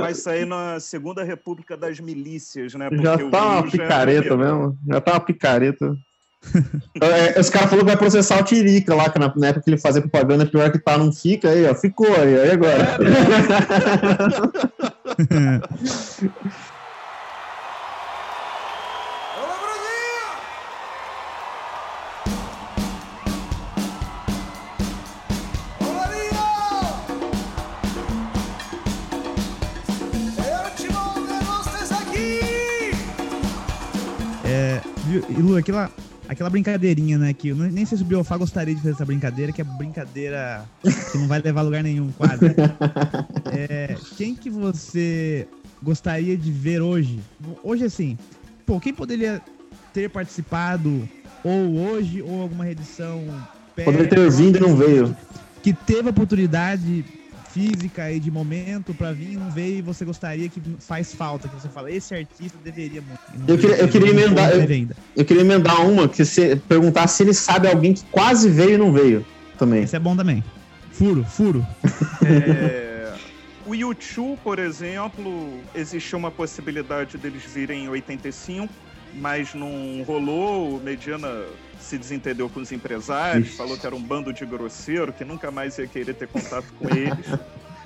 Vai Ah. isso aí na Segunda República das Milícias, né? Já o tá uma já é picareta primeiro. mesmo. Já tá uma picareta. É, os caras falaram que vai processar o Tirica lá, que na, na época que ele fazia propaganda, pior que tá, não fica aí, ó. Ficou aí, aí agora. Olá, Brasil! Olá, Rio! Eu te mando vocês aqui! É? E Lu, aquela, aquela brincadeirinha, né? Que eu nem sei se o Biofá gostaria de fazer essa brincadeira, que é brincadeira que não vai levar a lugar nenhum, quase. É, quem que você gostaria de ver hoje? Hoje, assim, pô, quem poderia ter participado, ou hoje, ou alguma edição Poderia ter vindo e não veio. que teve oportunidade física e de momento pra vir e não veio e você gostaria que faz falta, que você fala, esse artista deveria muito. Eu queria- eu queria emendar- ainda. Eu queria emendar uma, que você perguntar se ele sabe alguém que quase veio e não veio também. Esse é bom também. Furo, furo. É, o YouTube, por exemplo, existiu uma possibilidade deles virem em 85, mas não rolou. O Mediana se desentendeu com os empresários, Ixi. falou que era um bando de grosseiro, que nunca mais ia querer ter contato com eles.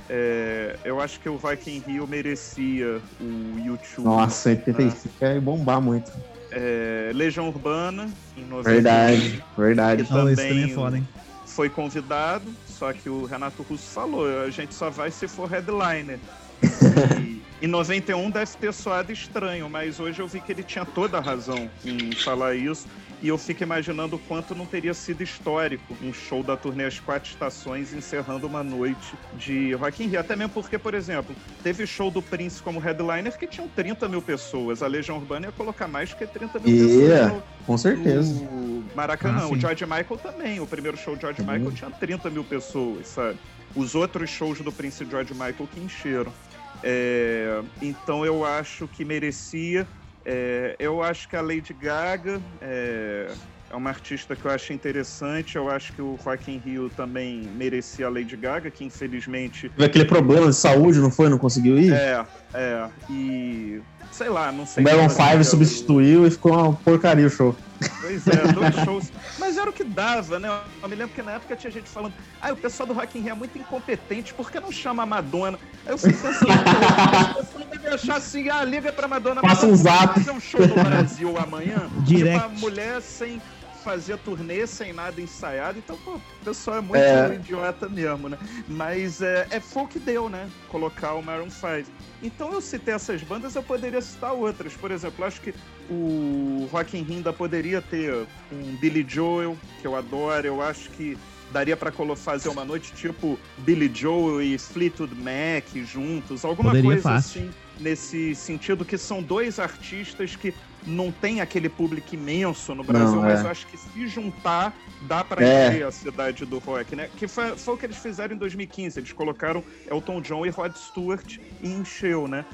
É, eu acho que o Viking Rio merecia o YouTube. Nossa, 85 ia bombar muito. É, Legião Urbana, em 90. Verdade, verdade. Que Não, esse também é também foda, hein? foi convidado, só que o Renato Russo falou, a gente só vai se for headliner. E, em 91 deve ter soado estranho, mas hoje eu vi que ele tinha toda a razão em falar isso. E eu fico imaginando o quanto não teria sido histórico um show da turnê As Quatro Estações encerrando uma noite de Rock in Rio. Até mesmo porque, por exemplo, teve show do Prince como headliner que tinham 30 mil pessoas. A Legião Urbana ia colocar mais que 30 mil Ia. pessoas no, Com certeza. o Maracanã. Ah, o. George Michael também. O primeiro show de George Uhum. Michael tinha 30 mil pessoas, sabe? Os outros shows do Prince George Michael que encheram. É, então eu acho que merecia. É, eu acho que a Lady Gaga é, é uma artista que eu acho interessante. Eu acho que o Rock in Rio também merecia a Lady Gaga, que infelizmente Teve aquele problema de saúde, não foi? Não conseguiu ir? é, é. E sei lá, não o sei. Maroon se fazia 5 o- substituiu e ficou uma porcaria o show. Pois é, dois shows. Mas era o que dava, né? Eu me lembro que na época tinha gente falando, ah, o pessoal do Rock in Rio é muito incompetente, por que não chama a Madonna? Aí eu fico pensando, pô, o pessoal deve achar assim, ah, liga pra Madonna. Passa um zap. Fazer um show no Brasil amanhã? Direct. Tipo, a mulher sem fazer turnê, sem nada ensaiado. Então, pô, o pessoal é muito É. idiota mesmo, né? Mas é, é foi o que deu, né? Colocar o Maroon 5. Então eu citei essas bandas, eu poderia citar outras. Por exemplo, eu acho que o Rock in Rio ainda poderia ter um Billy Joel, que eu adoro. Eu acho que daria pra colo- fazer uma noite tipo Billy Joel e Fleetwood Mac juntos, alguma Poderia, coisa fácil. assim, nesse sentido que são dois artistas que não tem aquele público imenso no Brasil, Não, mas é. eu acho que se juntar dá pra É. encher a cidade do rock, né? Que foi, foi o que eles fizeram em 2015, eles colocaram Elton John e Rod Stewart e encheu, né?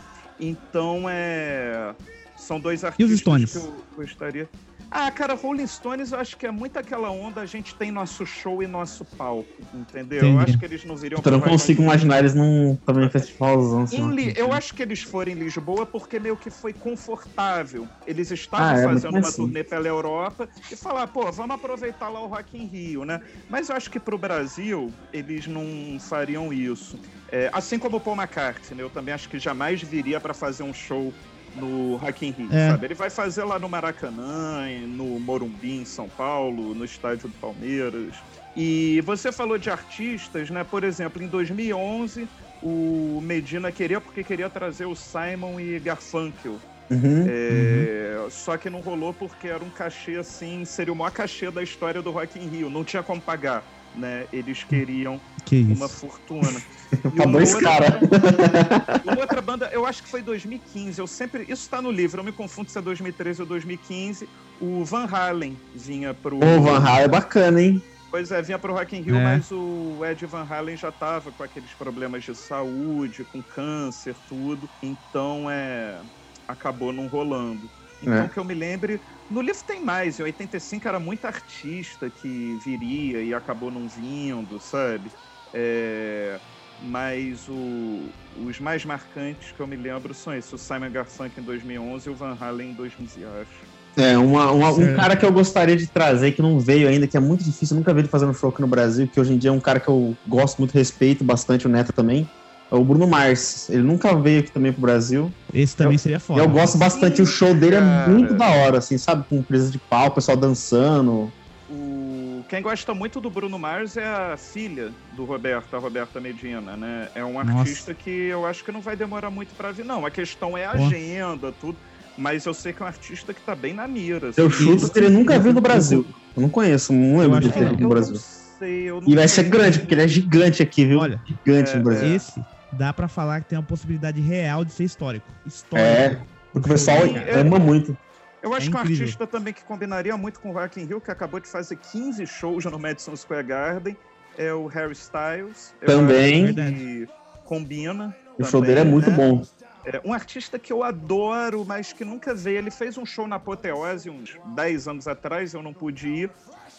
Então é são dois artistas Stones? que eu gostaria. Ah, cara, Rolling Stones eu acho que é muito aquela onda, a gente tem nosso show e nosso palco, entendeu? Eu Entendi. acho que eles não viriam Eu não consigo imaginar eles num também festivalzão assim. Li- Eu acho que eles foram em Lisboa porque meio que foi confortável. Eles estavam Ah, é, fazendo uma assim. turnê pela Europa e falar, pô, vamos aproveitar lá o Rock in Rio, né? Mas eu acho que pro Brasil eles não fariam isso. É, assim como o Paul McCartney, né? eu também acho que jamais viria para fazer um show no Rock in Rio, É. sabe? Ele vai fazer lá no Maracanã, no Morumbi, em São Paulo, no estádio do Palmeiras. E você falou de artistas, né? Por exemplo, em 2011, o Medina queria, porque queria trazer o Simon e Garfunkel. Uhum. É, Só que não rolou porque era um cachê assim, seria o maior cachê da história do Rock in Rio. Não tinha como pagar, né? Eles queriam Que isso. uma fortuna. E Pra uma dois outra- caras. Uma outra banda, eu acho que foi 2015. Eu sempre. Isso tá no livro, eu me confundo se é 2013 ou 2015. O Van Halen vinha pro. Ô, Van Halen é bacana, hein? Pois é, vinha pro Rock in Rio, É. mas o Ed Van Halen já tava com aqueles problemas de saúde, com câncer, tudo. Então é. Acabou não rolando. Então, É. que eu me lembre. No livro tem mais, em 85 era muito artista que viria e acabou não vindo, sabe? É, Mas o- os mais marcantes que eu me lembro são esses: o Simon Garfunkel em 2011 e o Van Halen em 2015, acho. É, uma- uma- um cara que eu gostaria de trazer, que não veio ainda, que é muito difícil, eu nunca vi ele fazendo show aqui no Brasil, que hoje em dia é um cara que eu gosto muito, respeito bastante, o Neto também, o Bruno Mars. Ele nunca veio aqui também pro Brasil. Esse também Eu- seria E foda. eu gosto bastante, o show dele cara. é muito da hora, assim, sabe? Com presa de pau, o pessoal dançando. O... Quem gosta muito do Bruno Mars é a filha do Roberto, a Roberta Medina, né? É um Nossa. artista que eu acho que não vai demorar muito pra vir, não. A questão é a agenda, tudo. Mas eu sei que é um artista que tá bem na mira. Eu assim. chuto que ele nunca veio no Brasil. Eu não conheço, não lembro de ter É, vindo eu no Brasil. não sei, eu não E vai ser grande, porque ele é gigante aqui, viu? Olha, Gigante É, no Brasil. esse dá pra falar que tem uma possibilidade real de ser histórico. É, Histórico. porque o pessoal é. ama muito. Eu acho É que um artista também que combinaria muito com o Rock in Rio, que acabou de fazer 15 shows no Madison Square Garden, é o Harry Styles. Eu Também. que combina. O show dele é muito né? bom. É, um artista que eu adoro, mas que nunca veio. Ele fez um show na Apoteose uns 10 anos atrás, eu não pude ir.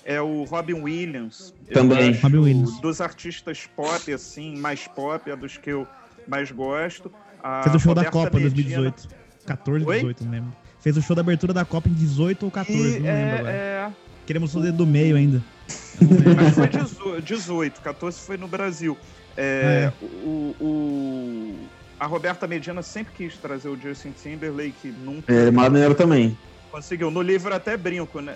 É o Robin Williams. Também. Robin Williams. Dos artistas pop, assim, mais pop, é dos que eu mais gosto. A Fez o show da Roberta Copa Medina- 2018. 14, Oi? 18, não lembro. Fez o show da abertura da Copa em 18 ou 14, E, não lembro é, agora. é, Queremos o dedo do meio ainda. Lembro. mas foi 18, 18, 14 foi no Brasil. É, o, o- a Roberta Medina sempre quis trazer o Justin Timberlake, nunca É maneiro também. conseguiu. No livro até brinco, né?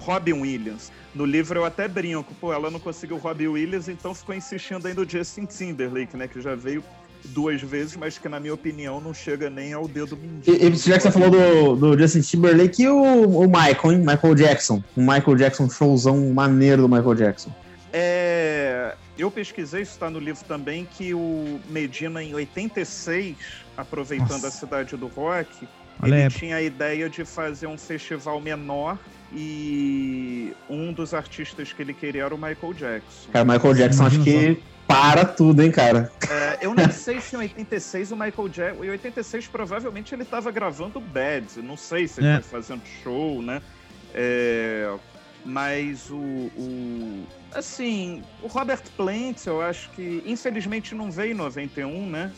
Robin Williams. No livro eu até brinco, pô, ela não conseguiu Robin Williams, então ficou insistindo ainda o Justin Timberlake, né? Que já veio duas vezes, mas que na minha opinião não chega nem ao dedo mindinho. E, e já que você falou do, do Justin Timberlake e o, o Michael, hein? Michael Jackson. O Michael Jackson, showzão maneiro do Michael Jackson. É, eu pesquisei, isso está no livro também, que o Medina, em 86, aproveitando Nossa. a cidade do rock, Olha ele época. tinha a ideia de fazer um festival menor e um dos artistas que ele queria era o Michael Jackson. Cara, Michael Jackson acho que para tudo, hein, cara. É, eu não sei se em 86 o Michael Jackson. Em 86 provavelmente ele estava gravando Bad. Não sei se ele É. foi fazendo show, né? É, mas o, o- Assim, o Robert Plant, eu acho que infelizmente não veio em 91, né?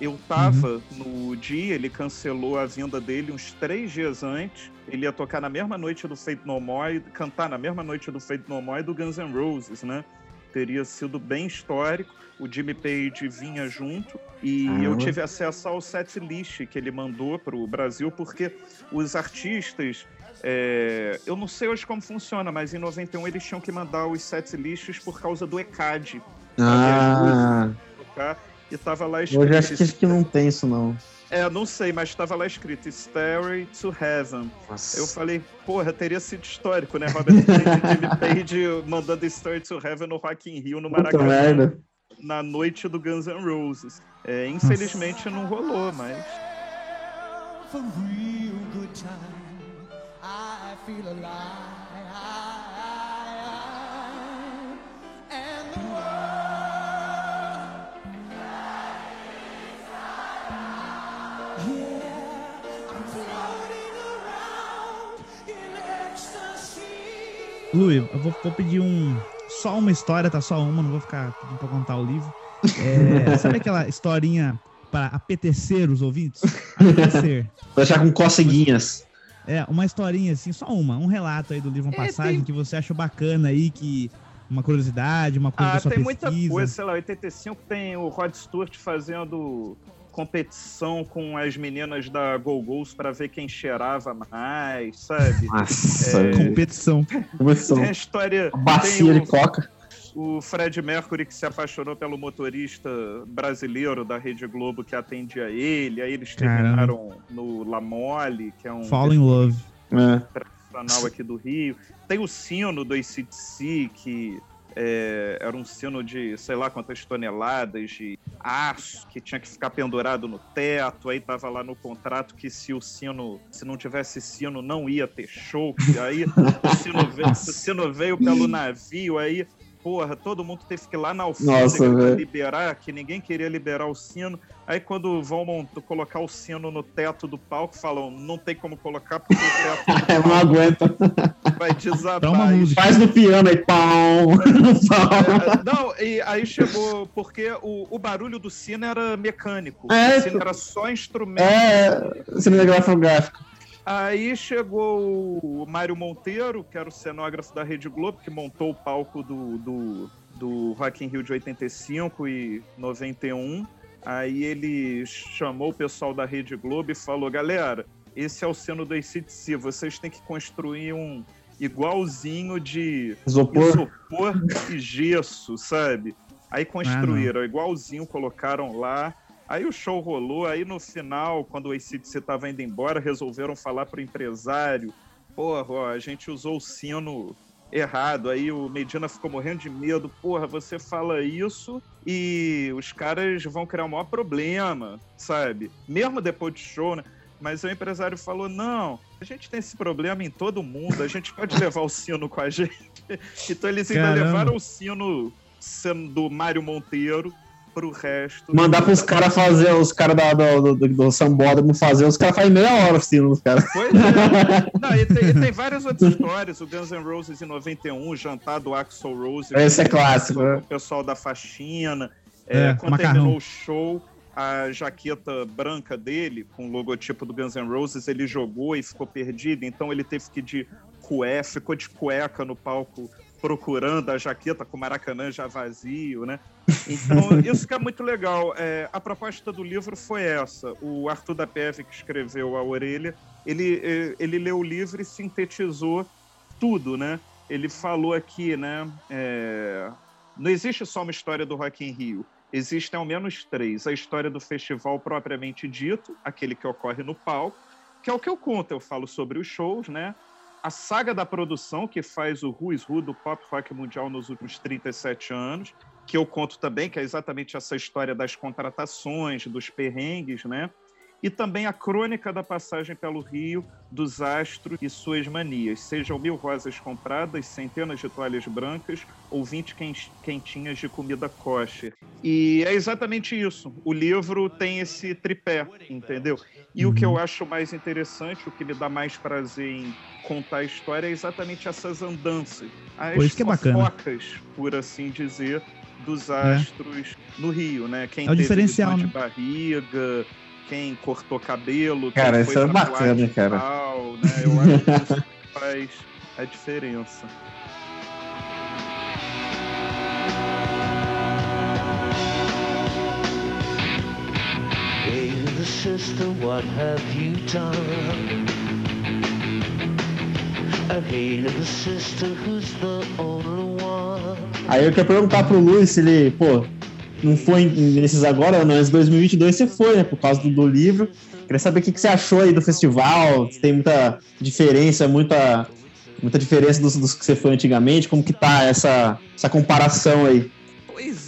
Eu tava no dia, ele cancelou a vinda dele uns três dias antes. Ele ia tocar na mesma noite do Fate No More, e cantar na mesma noite do Fate No More e do Guns N' Roses, né? Teria sido bem histórico. O Jimmy Page vinha junto e Caramba. eu tive acesso ao set list que ele mandou para o Brasil, porque os artistas. é, eu não sei hoje como funciona, mas em 91 eles tinham que mandar os set lists por causa do ECAD Ah, tocar, e tava lá escrito. hoje acho que, acho que não tem isso, não. É, não sei, mas estava lá escrito Stairway to Heaven. Nossa. Eu falei, porra, teria sido histórico, né? Robert Plant e Jimmy Page mandando Stairway to Heaven no Rock in Rio, no Maracanã, na noite do Guns N' Roses. É, infelizmente não rolou, mas for real good time. I feel alive. Lui, eu vou, vou pedir um. Só uma história, tá? Só uma, não vou ficar pedindo pra contar o livro. É, sabe aquela historinha para apetecer os ouvintes? Apetecer. Vai deixar com coceguinhas. É, uma historinha assim, só uma, um relato aí do livro Uma É, Passagem tem- que você achou bacana aí, que. Uma curiosidade, uma coisa ah, da sua tem pesquisa. muita coisa, sei lá, 85 tem o Rod Stewart fazendo competição com as meninas da Go Go's pra ver quem cheirava mais, sabe? Nossa, É. Competição. Tem a história. Bacia tem de o- coca. o Fred Mercury que se apaixonou pelo motorista brasileiro da Rede Globo que atendia ele, aí eles Caramba. terminaram no La Mole, que é um Fall in Love. É. tradicional aqui do Rio. Tem o sino do ACDC, que é, era um sino de sei lá quantas toneladas de aço, que tinha que ficar pendurado no teto, aí tava lá no contrato que se o sino, se não tivesse sino, não ia ter show, aí o sino veio, o sino veio pelo navio, aí Porra, todo mundo teve que ir lá na alfândega liberar, que ninguém queria liberar o sino. Aí quando vão mont- colocar o sino no teto do palco, falam, não tem como colocar porque o teto não palco aguento. vai desabar. Dá uma música. Faz no piano aí, pão. pão. É, não, e aí chegou, porque o, o barulho do sino era mecânico. É, o sino era só instrumento. É, cinematográfico. Aí chegou o Mário Monteiro, que era o cenógrafo da Rede Globo, que montou o palco do, do, do Rock in Rio de 85 e 91. Aí ele chamou o pessoal da Rede Globo e falou, galera, esse é o sino do ACDC, vocês têm que construir um igualzinho de Isopor. isopor e gesso, sabe? Aí construíram igualzinho, colocaram lá. Aí o show rolou, aí no final, quando o ACDC tava indo embora, resolveram falar pro empresário, porra, ó, a gente usou o sino errado. Aí o Medina ficou morrendo de medo, porra, você fala isso e os caras vão criar o maior problema, sabe? Mesmo depois do show, né? Mas o empresário falou, não, a gente tem esse problema em todo mundo, a gente pode levar o sino com a gente. Então eles ainda Caramba. levaram o sino do Mário Monteiro pro resto. Mandar pros caras fazer, os caras da- do, do, do sambódromo fazer, os caras fazem meia hora o sino dos caras. Pois é. Não, e tem, e tem várias outras histórias. O Guns N' Roses em 91, o jantar do Axl Rose. Esse é clássico, O né? pessoal da faxina. É, É, quando macarrão. terminou o show, a jaqueta branca dele, com o logotipo do Guns N' Roses, ele jogou e ficou perdido. Então ele teve que ir de cué, ficou de cueca no palco procurando a jaqueta com o Maracanã já vazio, né? Então, isso que é muito legal. É, a proposta do livro foi essa. O Arthur da Peve, que escreveu A Orelha, ele, eh, ele leu o livro e sintetizou tudo, né? Ele falou aqui, né? é, não existe só uma história do Rock in Rio. Existem ao menos três. A história do festival propriamente dito, aquele que ocorre no palco, que é o que eu conto. Eu falo sobre os shows, né? A saga da produção, que faz o is Who do pop rock mundial nos últimos 37 anos, que eu conto também, que é exatamente essa história das contratações, dos perrengues, né? E também a crônica da passagem pelo Rio, dos astros e suas manias. Sejam mil rosas compradas, centenas de toalhas brancas ou 20 quen- quentinhas de comida kosher. E é exatamente isso. O livro tem esse tripé, entendeu? E o que eu acho mais interessante, o que me dá mais prazer em contar a história é exatamente essas andanças. As Pô, isso que é fofocas, por assim dizer, dos astros no Rio, né? Quem É o teve diferencial, né? de barriga, quem cortou cabelo, Cara, quem isso foi é bacana, cara. tal, né? Eu acho que isso faz a diferença. Hey, sister, what have you done? Hey, little sister, who's the only one? Aí eu queria perguntar pro Luiz se ele, pô, não foi nesses agora, mas em 2022 você foi, né, por causa do, do livro. Queria saber o que, que você achou aí do festival, se tem muita diferença, muita, muita diferença dos, dos que você foi antigamente, como que tá essa, essa comparação aí?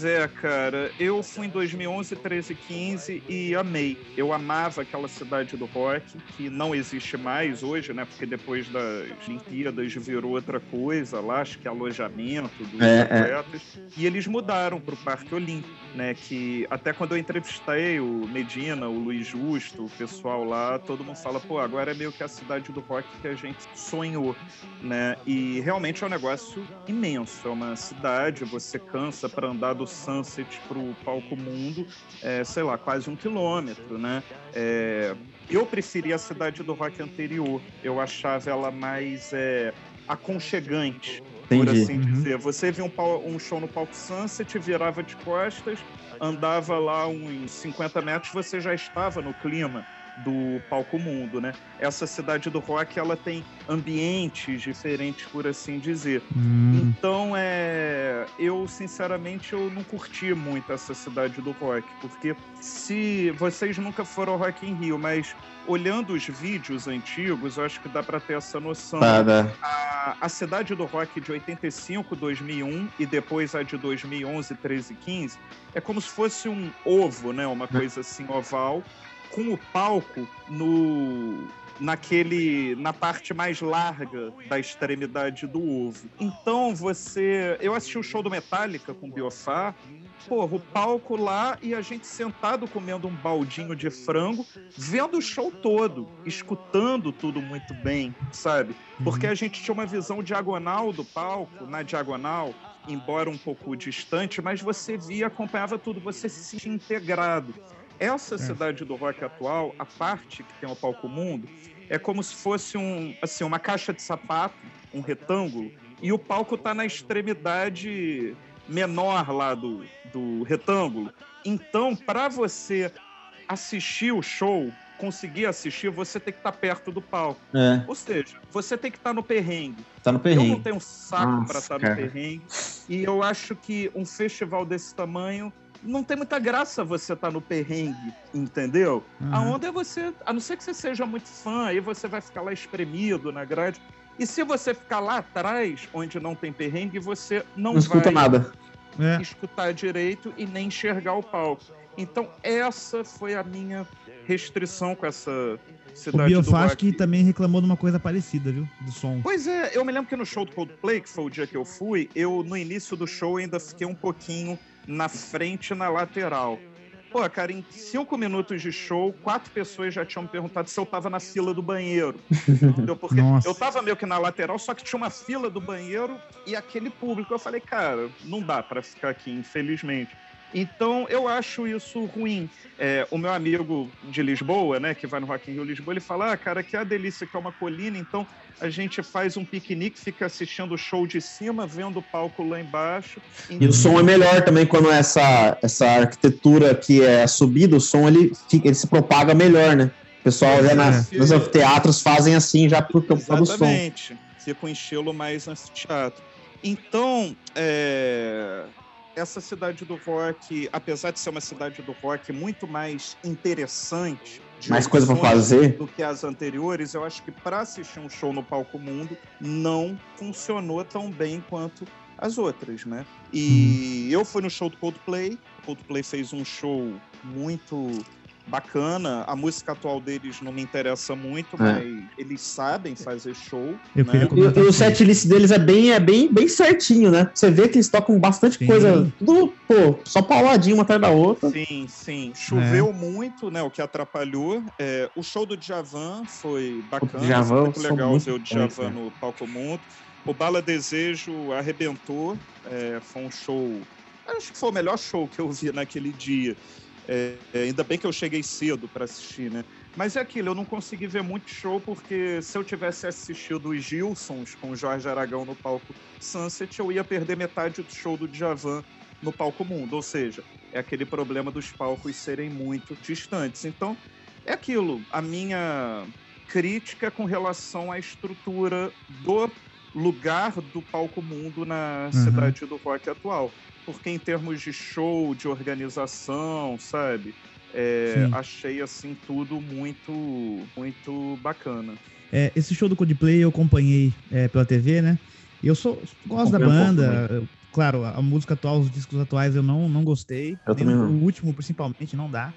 Pois é, cara. Eu fui em 2011, 13, 15 e amei. Eu amava aquela cidade do rock, que não existe mais hoje, né? Porque depois das Olimpíadas virou outra coisa lá, acho que alojamento dos É, é. atletas. E eles mudaram para o Parque Olímpico, né? Que até quando eu entrevistei o Medina, o Luiz Justo, o pessoal lá, todo mundo fala, pô, agora é meio que a cidade do rock que a gente sonhou, né? E realmente é um negócio imenso. É uma cidade, você cansa para andar do Sunset pro palco mundo, é, sei lá, quase um quilômetro, né? É, eu preferia a cidade do rock anterior. Eu achava ela mais é, aconchegante. Entendi. por assim Uhum. dizer. Você via um, um show no palco Sunset, virava de costas, andava lá uns 50 metros, você já estava no clima do palco mundo, né? Essa cidade do rock, ela tem ambientes diferentes, por assim dizer. Hum, Então, é, eu sinceramente eu não curti muito essa cidade do rock, porque se vocês nunca foram ao Rock in Rio, mas olhando os vídeos antigos, eu acho que dá para ter essa noção. A, a cidade do rock de 85, 2001 e depois a de 2011, 13 e 15 é como se fosse um ovo, né? Uma coisa assim oval, com o palco no naquele na parte mais larga da extremidade do ovo. Então você, eu assisti o show do Metallica com o Biofar, porra, o palco lá e a gente sentado comendo um baldinho de frango, vendo o show todo, escutando tudo muito bem, sabe? Porque a gente tinha uma visão diagonal do palco, na diagonal, embora um pouco distante, mas você via, acompanhava tudo, você se sentia integrado. Essa cidade do rock atual, a parte que tem o palco mundo, é como se fosse um, assim, uma caixa de sapato, um retângulo, e o palco está na extremidade menor lá do, do retângulo. Então, para você assistir o show, conseguir assistir, você tem que estar perto do palco. É, Ou seja, você tem que estar no perrengue. tá no Eu não perrengue. tenho saco Nossa, para estar no cara. perrengue. E eu acho que um festival desse tamanho não tem muita graça você estar no perrengue, entendeu? A aham. onda é você, a não ser que você seja muito fã, aí você vai ficar lá espremido na grade. E se você ficar lá atrás, onde não tem perrengue, você não, Não escuta vai nada. É, escutar direito e nem enxergar o palco. Então, essa foi a minha restrição com essa o cidade do Biofast rock. também reclamou de uma coisa parecida, viu? Do som. Pois é, eu me lembro que no show do Coldplay, que foi o dia que eu fui, eu no início do show ainda fiquei um pouquinho na frente e na lateral. Pô, cara, em cinco minutos de show, quatro pessoas já tinham me perguntado se eu tava na fila do banheiro. Entendeu? Porque Nossa. eu tava meio que na lateral, só que tinha uma fila do banheiro e aquele público. Eu falei, cara, não dá pra ficar aqui, infelizmente. Então, eu acho isso ruim. É, o meu amigo de Lisboa, né, que vai no Rock in Rio Lisboa, ele fala, ah, cara, que a delícia que é uma colina, então a gente faz um piquenique, fica assistindo o show de cima, vendo o palco lá embaixo. E o som é melhor também quando essa, essa arquitetura que é subida, o som ele, fica, ele se propaga melhor, né? O pessoal já na- É. nos anfiteatros fazem assim já por causa do som. Exatamente. Fica um estilo mais anfiteatro. Então, é, essa cidade do rock, apesar de ser uma cidade do rock muito mais interessante, Mais coisa opções fazer. do que as anteriores, eu acho que para assistir um show no Palco Mundo não funcionou tão bem quanto as outras, né? E eu fui no show do Coldplay. O Coldplay fez um show muito bacana. A música atual deles não me interessa muito, É. mas eles sabem fazer show. Eu né? E, e o setlist deles é bem, é bem, bem certinho, né? Você vê que eles tocam bastante Sim. coisa, tudo, pô, só pauladinho uma atrás da outra. Sim, sim. Choveu É. muito, né? O que atrapalhou. É, o show do Djavan foi bacana. Djavan, foi muito legal muito ver o Djavan no Palco Mundo. O Bala Desejo arrebentou. É, foi um show. Acho que foi o melhor show que eu vi naquele dia. É, é, ainda bem que eu cheguei cedo para assistir, né? Mas é aquilo, eu não consegui ver muito show porque se eu tivesse assistido os Gilsons com o Jorge Aragão no palco Sunset, eu ia perder metade do show do Djavan no palco mundo. Ou seja, é aquele problema dos palcos serem muito distantes. Então, é aquilo. A minha crítica com relação à estrutura do lugar do palco mundo na Uhum. cidade do rock atual. Porque em termos de show, de organização, sabe? É, achei assim tudo muito, muito bacana. É, esse show do Coldplay eu acompanhei é, pela TV, né? E eu sou, gosto da um banda. eu- claro, a, música atual, os discos atuais eu não, não gostei. Eu Nem também o não. último, principalmente, não dá.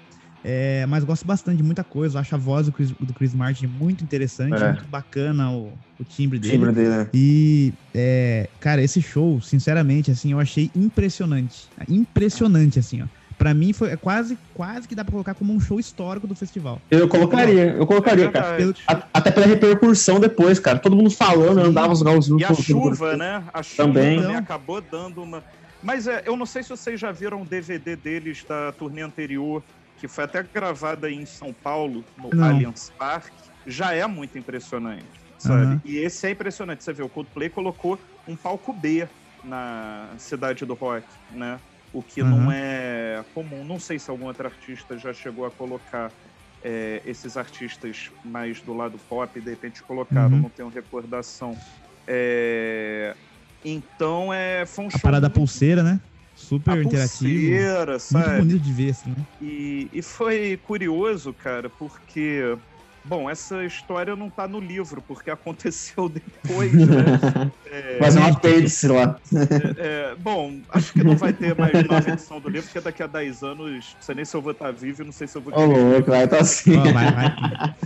É, mas gosto bastante de muita coisa. Acho a voz do Chris, do Chris Martin muito interessante, É. muito bacana o, o timbre dele. Timbre dele, né? E, é, cara, esse show, sinceramente, assim, eu achei impressionante. Impressionante, assim, ó. Pra mim, foi é quase, quase que dá pra colocar como um show histórico do festival. Eu colocaria, eu colocaria, cara. Pelo- A- Até pela repercussão depois, cara. Todo mundo falando, Sim. andava os galzinhos. E a chuva, né? A chuva Também. também, Então- acabou dando uma. Mas é, eu não sei se vocês já viram o DVD deles da turnê anterior, que foi até gravada em São Paulo, no Não. Allianz Parque. Já é muito impressionante, sabe? Aham. E esse é impressionante. Você vê, o Coldplay colocou um palco B na cidade do rock, né? O que não Uhum. é comum. Não sei se algum outro artista já chegou a colocar é, esses artistas mais do lado pop, de repente colocaram, Uhum. não tenho recordação. É, Então é, foi um A show parada muito pulseira, né? Super a interativo. pulseira, Muito sabe? bonito de ver, assim, né? E, e foi curioso, cara, porque. Bom, essa história não tá no livro, porque aconteceu depois, né? É, Fazer um apêndice lá. é, bom, acho que não vai ter mais nova edição do livro, porque daqui a 10 anos, não sei nem se eu vou estar vivo e não sei se eu vou Ô, louco, vai tá assim. Ó, vai, vai.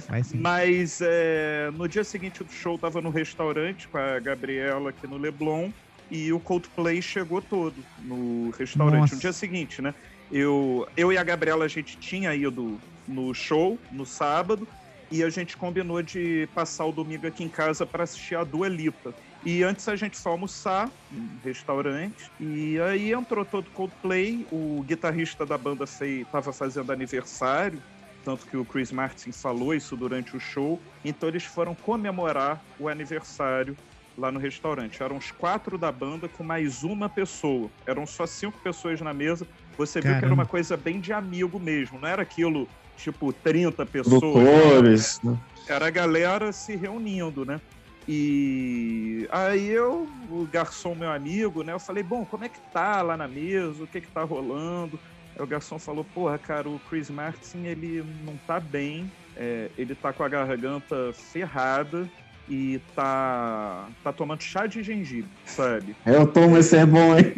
Vai sim. Mas é, no dia seguinte do show, tava no restaurante com a Gabriela aqui no Leblon e o Coldplay chegou todo no restaurante Nossa. no dia seguinte, né? Eu, eu e a Gabriela, a gente tinha ido no show no sábado e a gente combinou de passar o domingo aqui em casa para assistir a Dua Lipa. E antes a gente foi almoçar no restaurante e aí entrou todo o Coldplay, o guitarrista da banda fei, tava fazendo aniversário, tanto que o Chris Martin falou isso durante o show. Então eles foram comemorar o aniversário lá no restaurante. Eram os quatro da banda com mais uma pessoa. Eram só cinco pessoas na mesa. Você viu que era Caramba. uma coisa bem de amigo mesmo. Não era aquilo tipo 30 pessoas. Doutores. né? Era a galera se reunindo, né? E aí eu, o garçom meu amigo, né? Eu falei, bom, como é que tá lá na mesa? O que que tá rolando? Aí o garçom falou, porra, cara, o Chris Martin, ele não tá bem. é, ele tá com a garganta ferrada e tá, tá tomando chá de gengibre, sabe? Eu tomo, esse é bom, hein?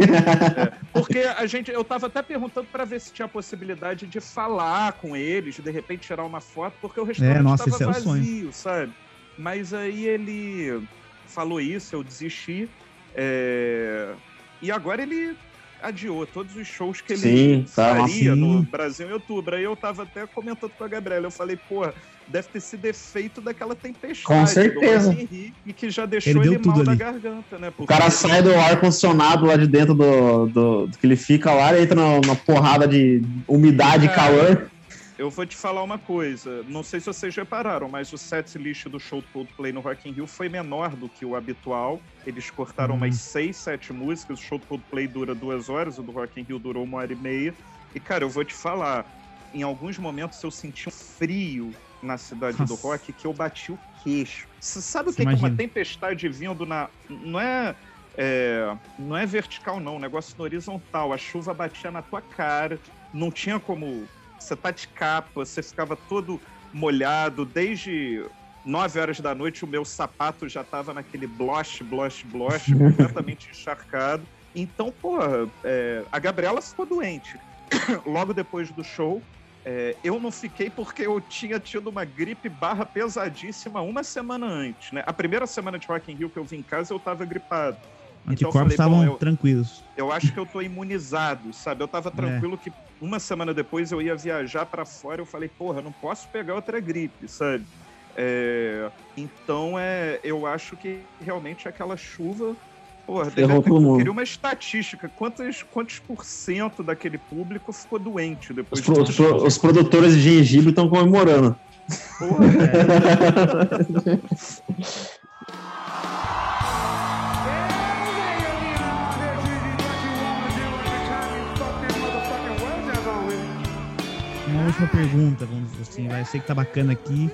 Porque a gente, eu tava até perguntando pra ver se tinha a possibilidade de falar com eles, de repente tirar uma foto, porque o restaurante É, nossa, tava é vazio, sabe? Mas aí ele falou isso, eu desisti. é, E agora ele adiou todos os shows que ele Sim, tá, faria sim. no Brasil em outubro. Aí eu tava até comentando com a Gabriela, eu falei, porra, deve ter sido efeito daquela tempestade Com certeza. Rio, e que já deixou Ele ele, mal da ali. garganta, né? O cara sai do ar-condicionado lá de dentro do, do, do que ele fica lá, ele entra na, na porrada de umidade e Cara, calor. Eu vou te falar uma coisa, não sei se vocês repararam, mas o set list do show do Coldplay no Rock in Rio foi menor do que o habitual. Eles cortaram Hum. umas seis, sete músicas. O show do Coldplay dura duas horas, o do Rock in Rio durou uma hora e meia. E, cara, eu vou te falar, em alguns momentos eu senti um frio na cidade do Nossa. rock que eu bati o queixo. Você sabe o que, que é uma imagina. tempestade vindo na. Não é. é, não é vertical, não, o negócio no horizontal. A chuva batia na tua cara, não tinha como. Você tá de capa, você ficava todo molhado, desde 9 horas da noite o meu sapato já tava naquele blosh, blosh, blosh, completamente encharcado. Então, porra, é, a Gabriela ficou doente. Logo depois do show, é, eu não fiquei porque eu tinha tido uma gripe barra pesadíssima uma semana antes, né? A primeira semana de Rock in Rio que eu vim em casa, eu tava gripado. Então eu Anticorpos bom, estavam eu- tranquilos. Eu acho que eu tô imunizado, sabe? Eu É. tava tranquilo que uma semana depois eu ia viajar pra fora. Eu falei, porra, eu não posso pegar outra gripe, sabe? É, então, é, eu acho que realmente aquela chuva. Porra, todo mundo. queria uma estatística. Quantos, quantos por cento daquele público ficou doente Os, depois pro- os pro- os produtores de gengibre estão comemorando. Porra, Uma última pergunta, vamos dizer assim. Vai, eu sei que tá bacana aqui.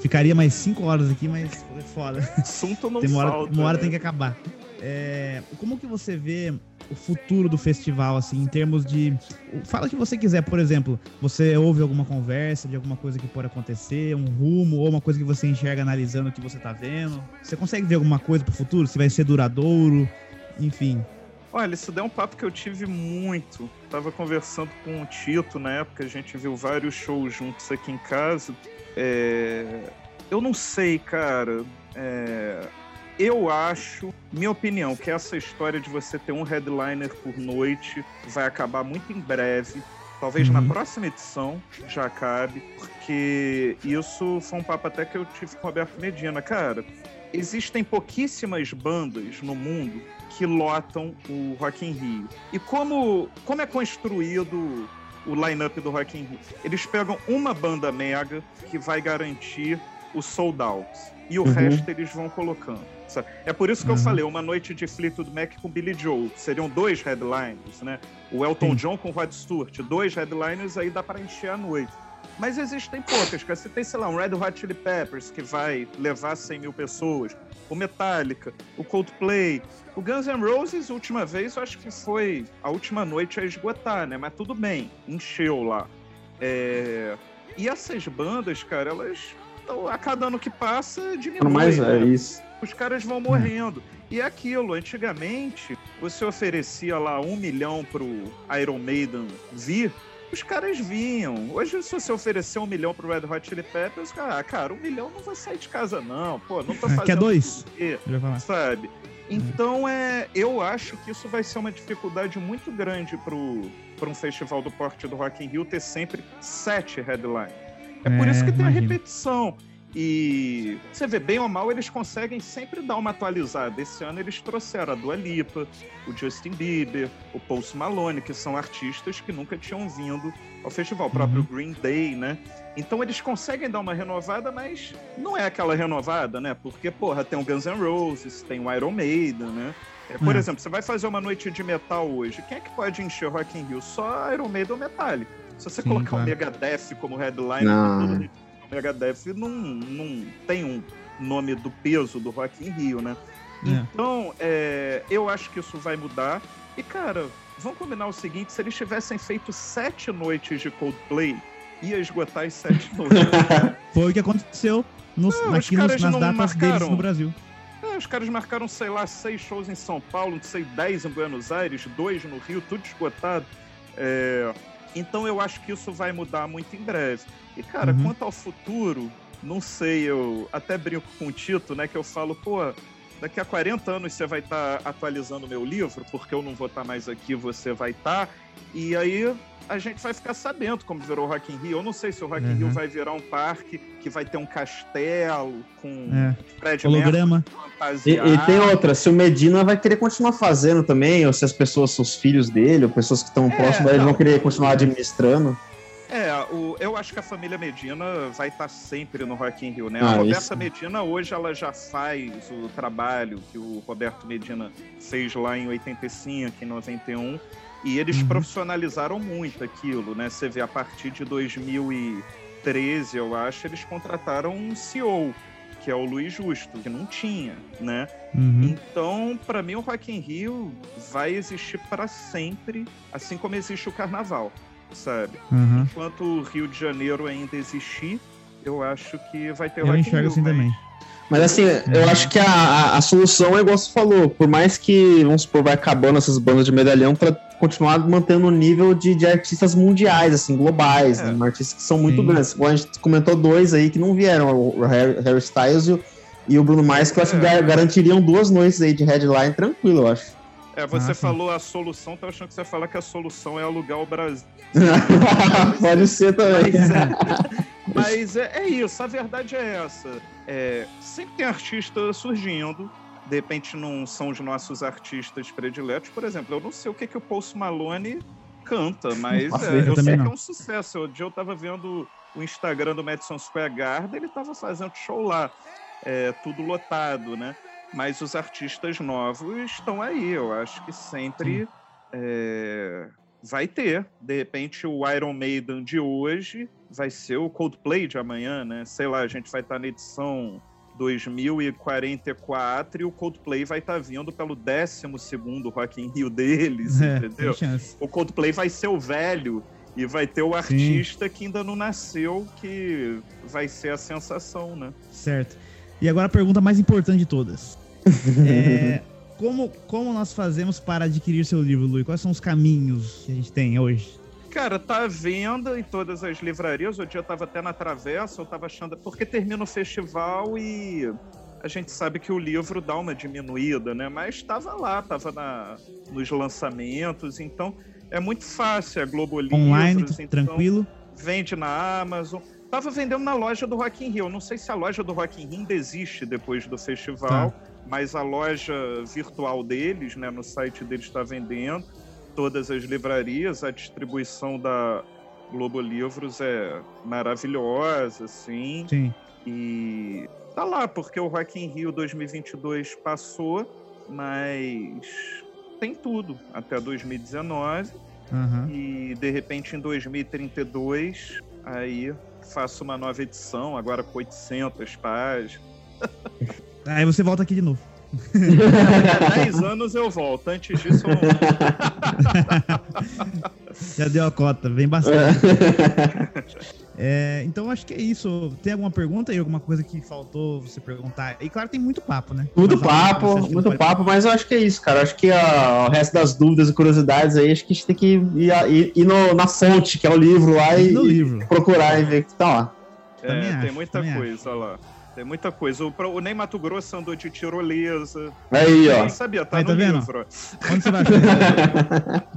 Ficaria mais cinco horas aqui, mas foi foda. assunto não Tem uma hora, falta. uma hora né? tem que acabar. É, como que você vê o futuro do festival, assim, em termos de. Fala o que você quiser, por exemplo. Você ouve alguma conversa de alguma coisa que pode acontecer, um rumo, ou uma coisa que você enxerga analisando o que você tá vendo? Você consegue ver alguma coisa pro futuro? Se vai ser duradouro? Enfim. Olha, isso deu um papo que eu tive muito. Tava conversando com o Tito na época, a gente viu vários shows juntos aqui em casa. É, Eu não sei, cara. É, Eu acho, minha opinião, que essa história de você ter um headliner por noite vai acabar muito em breve. Talvez na Uhum. próxima edição já acabe, porque isso foi um papo até que eu tive com o Roberto Medina. Cara, existem pouquíssimas bandas no mundo que lotam o Rock in Rio. E como, como é construído o line-up do Rock in Rio? Eles pegam uma banda mega que vai garantir os sold outs. E o Uhum. resto eles vão colocando. sabe? É por isso que eu Uhum. falei, uma noite de Fleetwood Mac com Billy Joe. Seriam dois headliners, né? O Elton Sim. John com o Rod Stewart. Dois headliners, aí dá para encher a noite. Mas existem poucas, cara. Você tem, sei lá, um Red Hot Chili Peppers, que vai levar 100 mil pessoas. O Metallica, o Coldplay. O Guns N' Roses, última vez, eu acho que foi a última noite a esgotar, né? Mas tudo bem, encheu lá. É, E essas bandas, cara, elas... tão- A cada ano que passa, diminui. Mas né? é isso. os caras vão morrendo. E é aquilo, antigamente, você oferecia lá um milhão pro Iron Maiden vir, os caras vinham. Hoje, se você oferecer um milhão pro Red Hot Chili Peppers, cara, ah, cara, um milhão não vai sair de casa, não. Pô, não tô fazendo. Quer dois? quê. Sabe? Então, é, eu acho que isso vai ser uma dificuldade muito grande pro, pro um festival do porte do Rock in Rio ter sempre sete headlines. É por É, isso que tem a repetição. E você vê, bem ou mal, eles conseguem sempre dar uma atualizada. Esse ano eles trouxeram a Dua Lipa, o Justin Bieber, o Post Malone, que são artistas que nunca tinham vindo ao festival. O próprio Green Day, né? Então eles conseguem dar uma renovada, mas não é aquela renovada, né? Porque, porra, tem o Guns N' Roses, tem o Iron Maiden, né? É, por É. exemplo, você vai fazer uma noite de metal hoje. Quem é que pode encher o Rock in Rio? Só Iron Maiden ou Metallica. Se você Sim, colocar claro. o Megadeth como headline, Não. todo o Megadeth não, não tem um nome do peso do Rock in Rio, né? É. Então, é, eu acho que isso vai mudar. E, cara, vamos combinar o seguinte: se eles tivessem feito sete noites de Coldplay, ia esgotar as sete noites. Foi o que aconteceu nos, Não, aqui nos- caras nas não datas deles marcaram. no Brasil. É, os caras marcaram, sei lá, seis shows em São Paulo, não sei, dez em Buenos Aires, dois no Rio, tudo esgotado. É, então eu acho que isso vai mudar muito em breve. E, cara, Uhum. quanto ao futuro, não sei, eu até brinco com o Tito, né, que eu falo, pô, daqui a 40 anos você vai estar atualizando meu livro, porque eu não vou estar mais aqui, você vai estar. E aí a gente vai ficar sabendo como virou o Rock in Rio. Eu não sei se o Rock in Uhum. Rio vai virar um parque que vai ter um castelo com É. Fred Holograma. E, e tem outra, se o Medina vai querer continuar fazendo também, ou se as pessoas, os filhos dele, ou pessoas que estão É, próximas dele não. vão querer continuar administrando. É, o, eu acho que a família Medina vai estar sempre no Rock in Rio, né? Ah, a Roberta isso. Medina hoje ela já faz o trabalho que o Roberto Medina fez lá em 85, em 91, e eles Uhum. profissionalizaram muito aquilo, né? Você vê a partir de 2013, eu acho, eles contrataram um CEO, que é o Luiz Justo, que não tinha, né? Uhum. Então, pra mim, o Rock in Rio vai existir para sempre, assim como existe o Carnaval, sabe? Uhum. Enquanto o Rio de Janeiro ainda existir, eu acho que vai ter Eu Rock in enxergo Rio, assim mas- também. Mas assim, eu acho que a, a, a solução é igual você falou, por mais que, vamos supor, vai acabando essas bandas de medalhão pra continuar mantendo o nível de, de artistas mundiais, assim, globais, É. né? Artistas que são muito Sim. grandes. Igual a gente comentou dois aí que não vieram, o Harry, Harry Styles e o, e o Bruno Mars, que eu acho que É. gar- garantiriam duas noites aí de headline tranquilo, eu acho. É, você Ah, falou a solução, tô achando que você ia falar que a solução é alugar o Brasil. Pode ser também. Mas, é, mas é, é isso, a verdade é essa. É, sempre tem artista surgindo, de repente não são os nossos artistas prediletos. Por exemplo, eu não sei o que, que o Post Malone canta, mas Nossa, é, eu eu sei que não. é um sucesso. O dia eu tava vendo o Instagram do Madison Square Garden, ele tava fazendo show lá, é, tudo lotado, né? Mas os artistas novos estão aí, eu acho que sempre é, vai ter. De repente, o Iron Maiden de hoje vai ser o Coldplay de amanhã, né? Sei lá, a gente vai estar na edição 2044 e o Coldplay vai estar vindo pelo 12 Rock in Rio deles, É, entendeu? O Coldplay vai ser o velho e vai ter o artista que ainda não nasceu, que vai ser a sensação, né? Certo. E agora a pergunta mais importante de todas. É, como, como nós fazemos para adquirir seu livro, Luiz? Quais são os caminhos que a gente tem hoje? Cara, tá à venda em todas as livrarias. O dia eu tava até na travessa, eu tava achando. Porque termina o festival e a gente sabe que o livro dá uma diminuída, né? Mas tava lá, tava na, nos lançamentos, então é muito fácil. A Globo Livros, Online, então, tranquilo? vende na Amazon. Tava vendendo na loja do Rock in Rio. Não sei se a loja do Rock in Rio ainda existe depois do festival, mas a loja virtual deles, né, no site deles está vendendo. Todas as livrarias, a distribuição da, Globo Livros é maravilhosa, assim. Sim. E tá lá, porque o Rock in Rio 2022 passou, mas tem tudo até 2019. Aham. E de repente em 2032, aí faço uma nova edição, agora com 800 páginas. Aí você volta aqui de novo. Daqui a 10 anos eu volto, antes disso eu não Já deu a cota, vem bastante. É, então acho que é isso. Tem alguma pergunta aí, alguma coisa que faltou você perguntar? E claro, tem muito papo, né? Muito Mas papo, muito pode- papo, mas eu acho que é isso, cara. Acho que a- o resto das dúvidas e curiosidades aí, acho que a gente tem que ir, ir- ir no- na fonte, que é o livro lá, e, No livro. e procurar e ver o que tá lá. É, acho, tem muita coisa lá. Tem muita coisa. O, o Ney Mato Grosso andou de tirolesa. Aí, ó. Nem sabia, tá Aí, no tá vendo? livro. Onde você vai achar?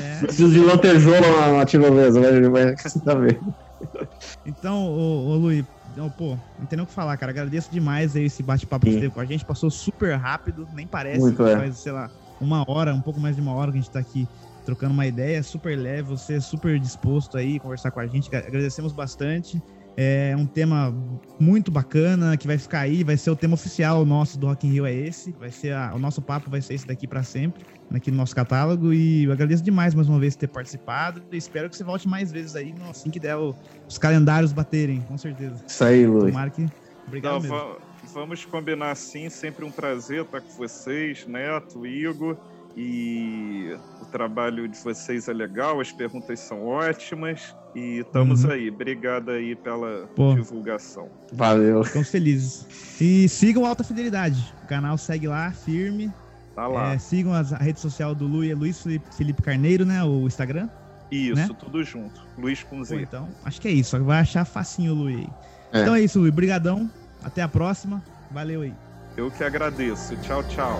É, Preciso de lantejoula na, na tirolesa, vai, vai você tá vendo. Então, ô, ô Luiz, então, pô, não tem nem o que falar, cara. Agradeço demais aí esse bate-papo que você teve com a gente. Passou super rápido, nem parece. Muito, que é. Faz, sei lá, uma hora, um pouco mais de uma hora que a gente tá aqui trocando uma ideia. Super leve, você é super disposto aí conversar com a gente. Agradecemos bastante. É um tema muito bacana que vai ficar aí, vai ser o tema oficial nosso do Rock in Rio é esse. Vai ser a- o nosso papo vai ser esse daqui pra sempre, aqui no nosso catálogo e eu agradeço demais mais uma vez ter participado e espero que você volte mais vezes aí, no- assim que der o- os calendários baterem, com certeza. Isso aí, Luiz. Tomara que obrigado Não, vamos combinar sim, sempre um prazer estar com vocês, Neto, Igor. E o trabalho de vocês é legal, as perguntas são ótimas. E estamos Uhum. aí. Obrigado aí pela Pô. divulgação. Valeu. Ficamos felizes. E sigam Alta Fidelidade. O canal segue lá, firme. Tá lá. É, sigam as- a rede social do Lu, é Luiz Felipe, Carneiro, né? O Instagram. Isso, né? tudo junto. Luiz com Pô, Z. então, acho que é isso. Vai achar facinho o Lu aí. É. Então é isso, Lu. Brigadão. Até a próxima. Valeu aí. Eu que agradeço. Tchau, tchau.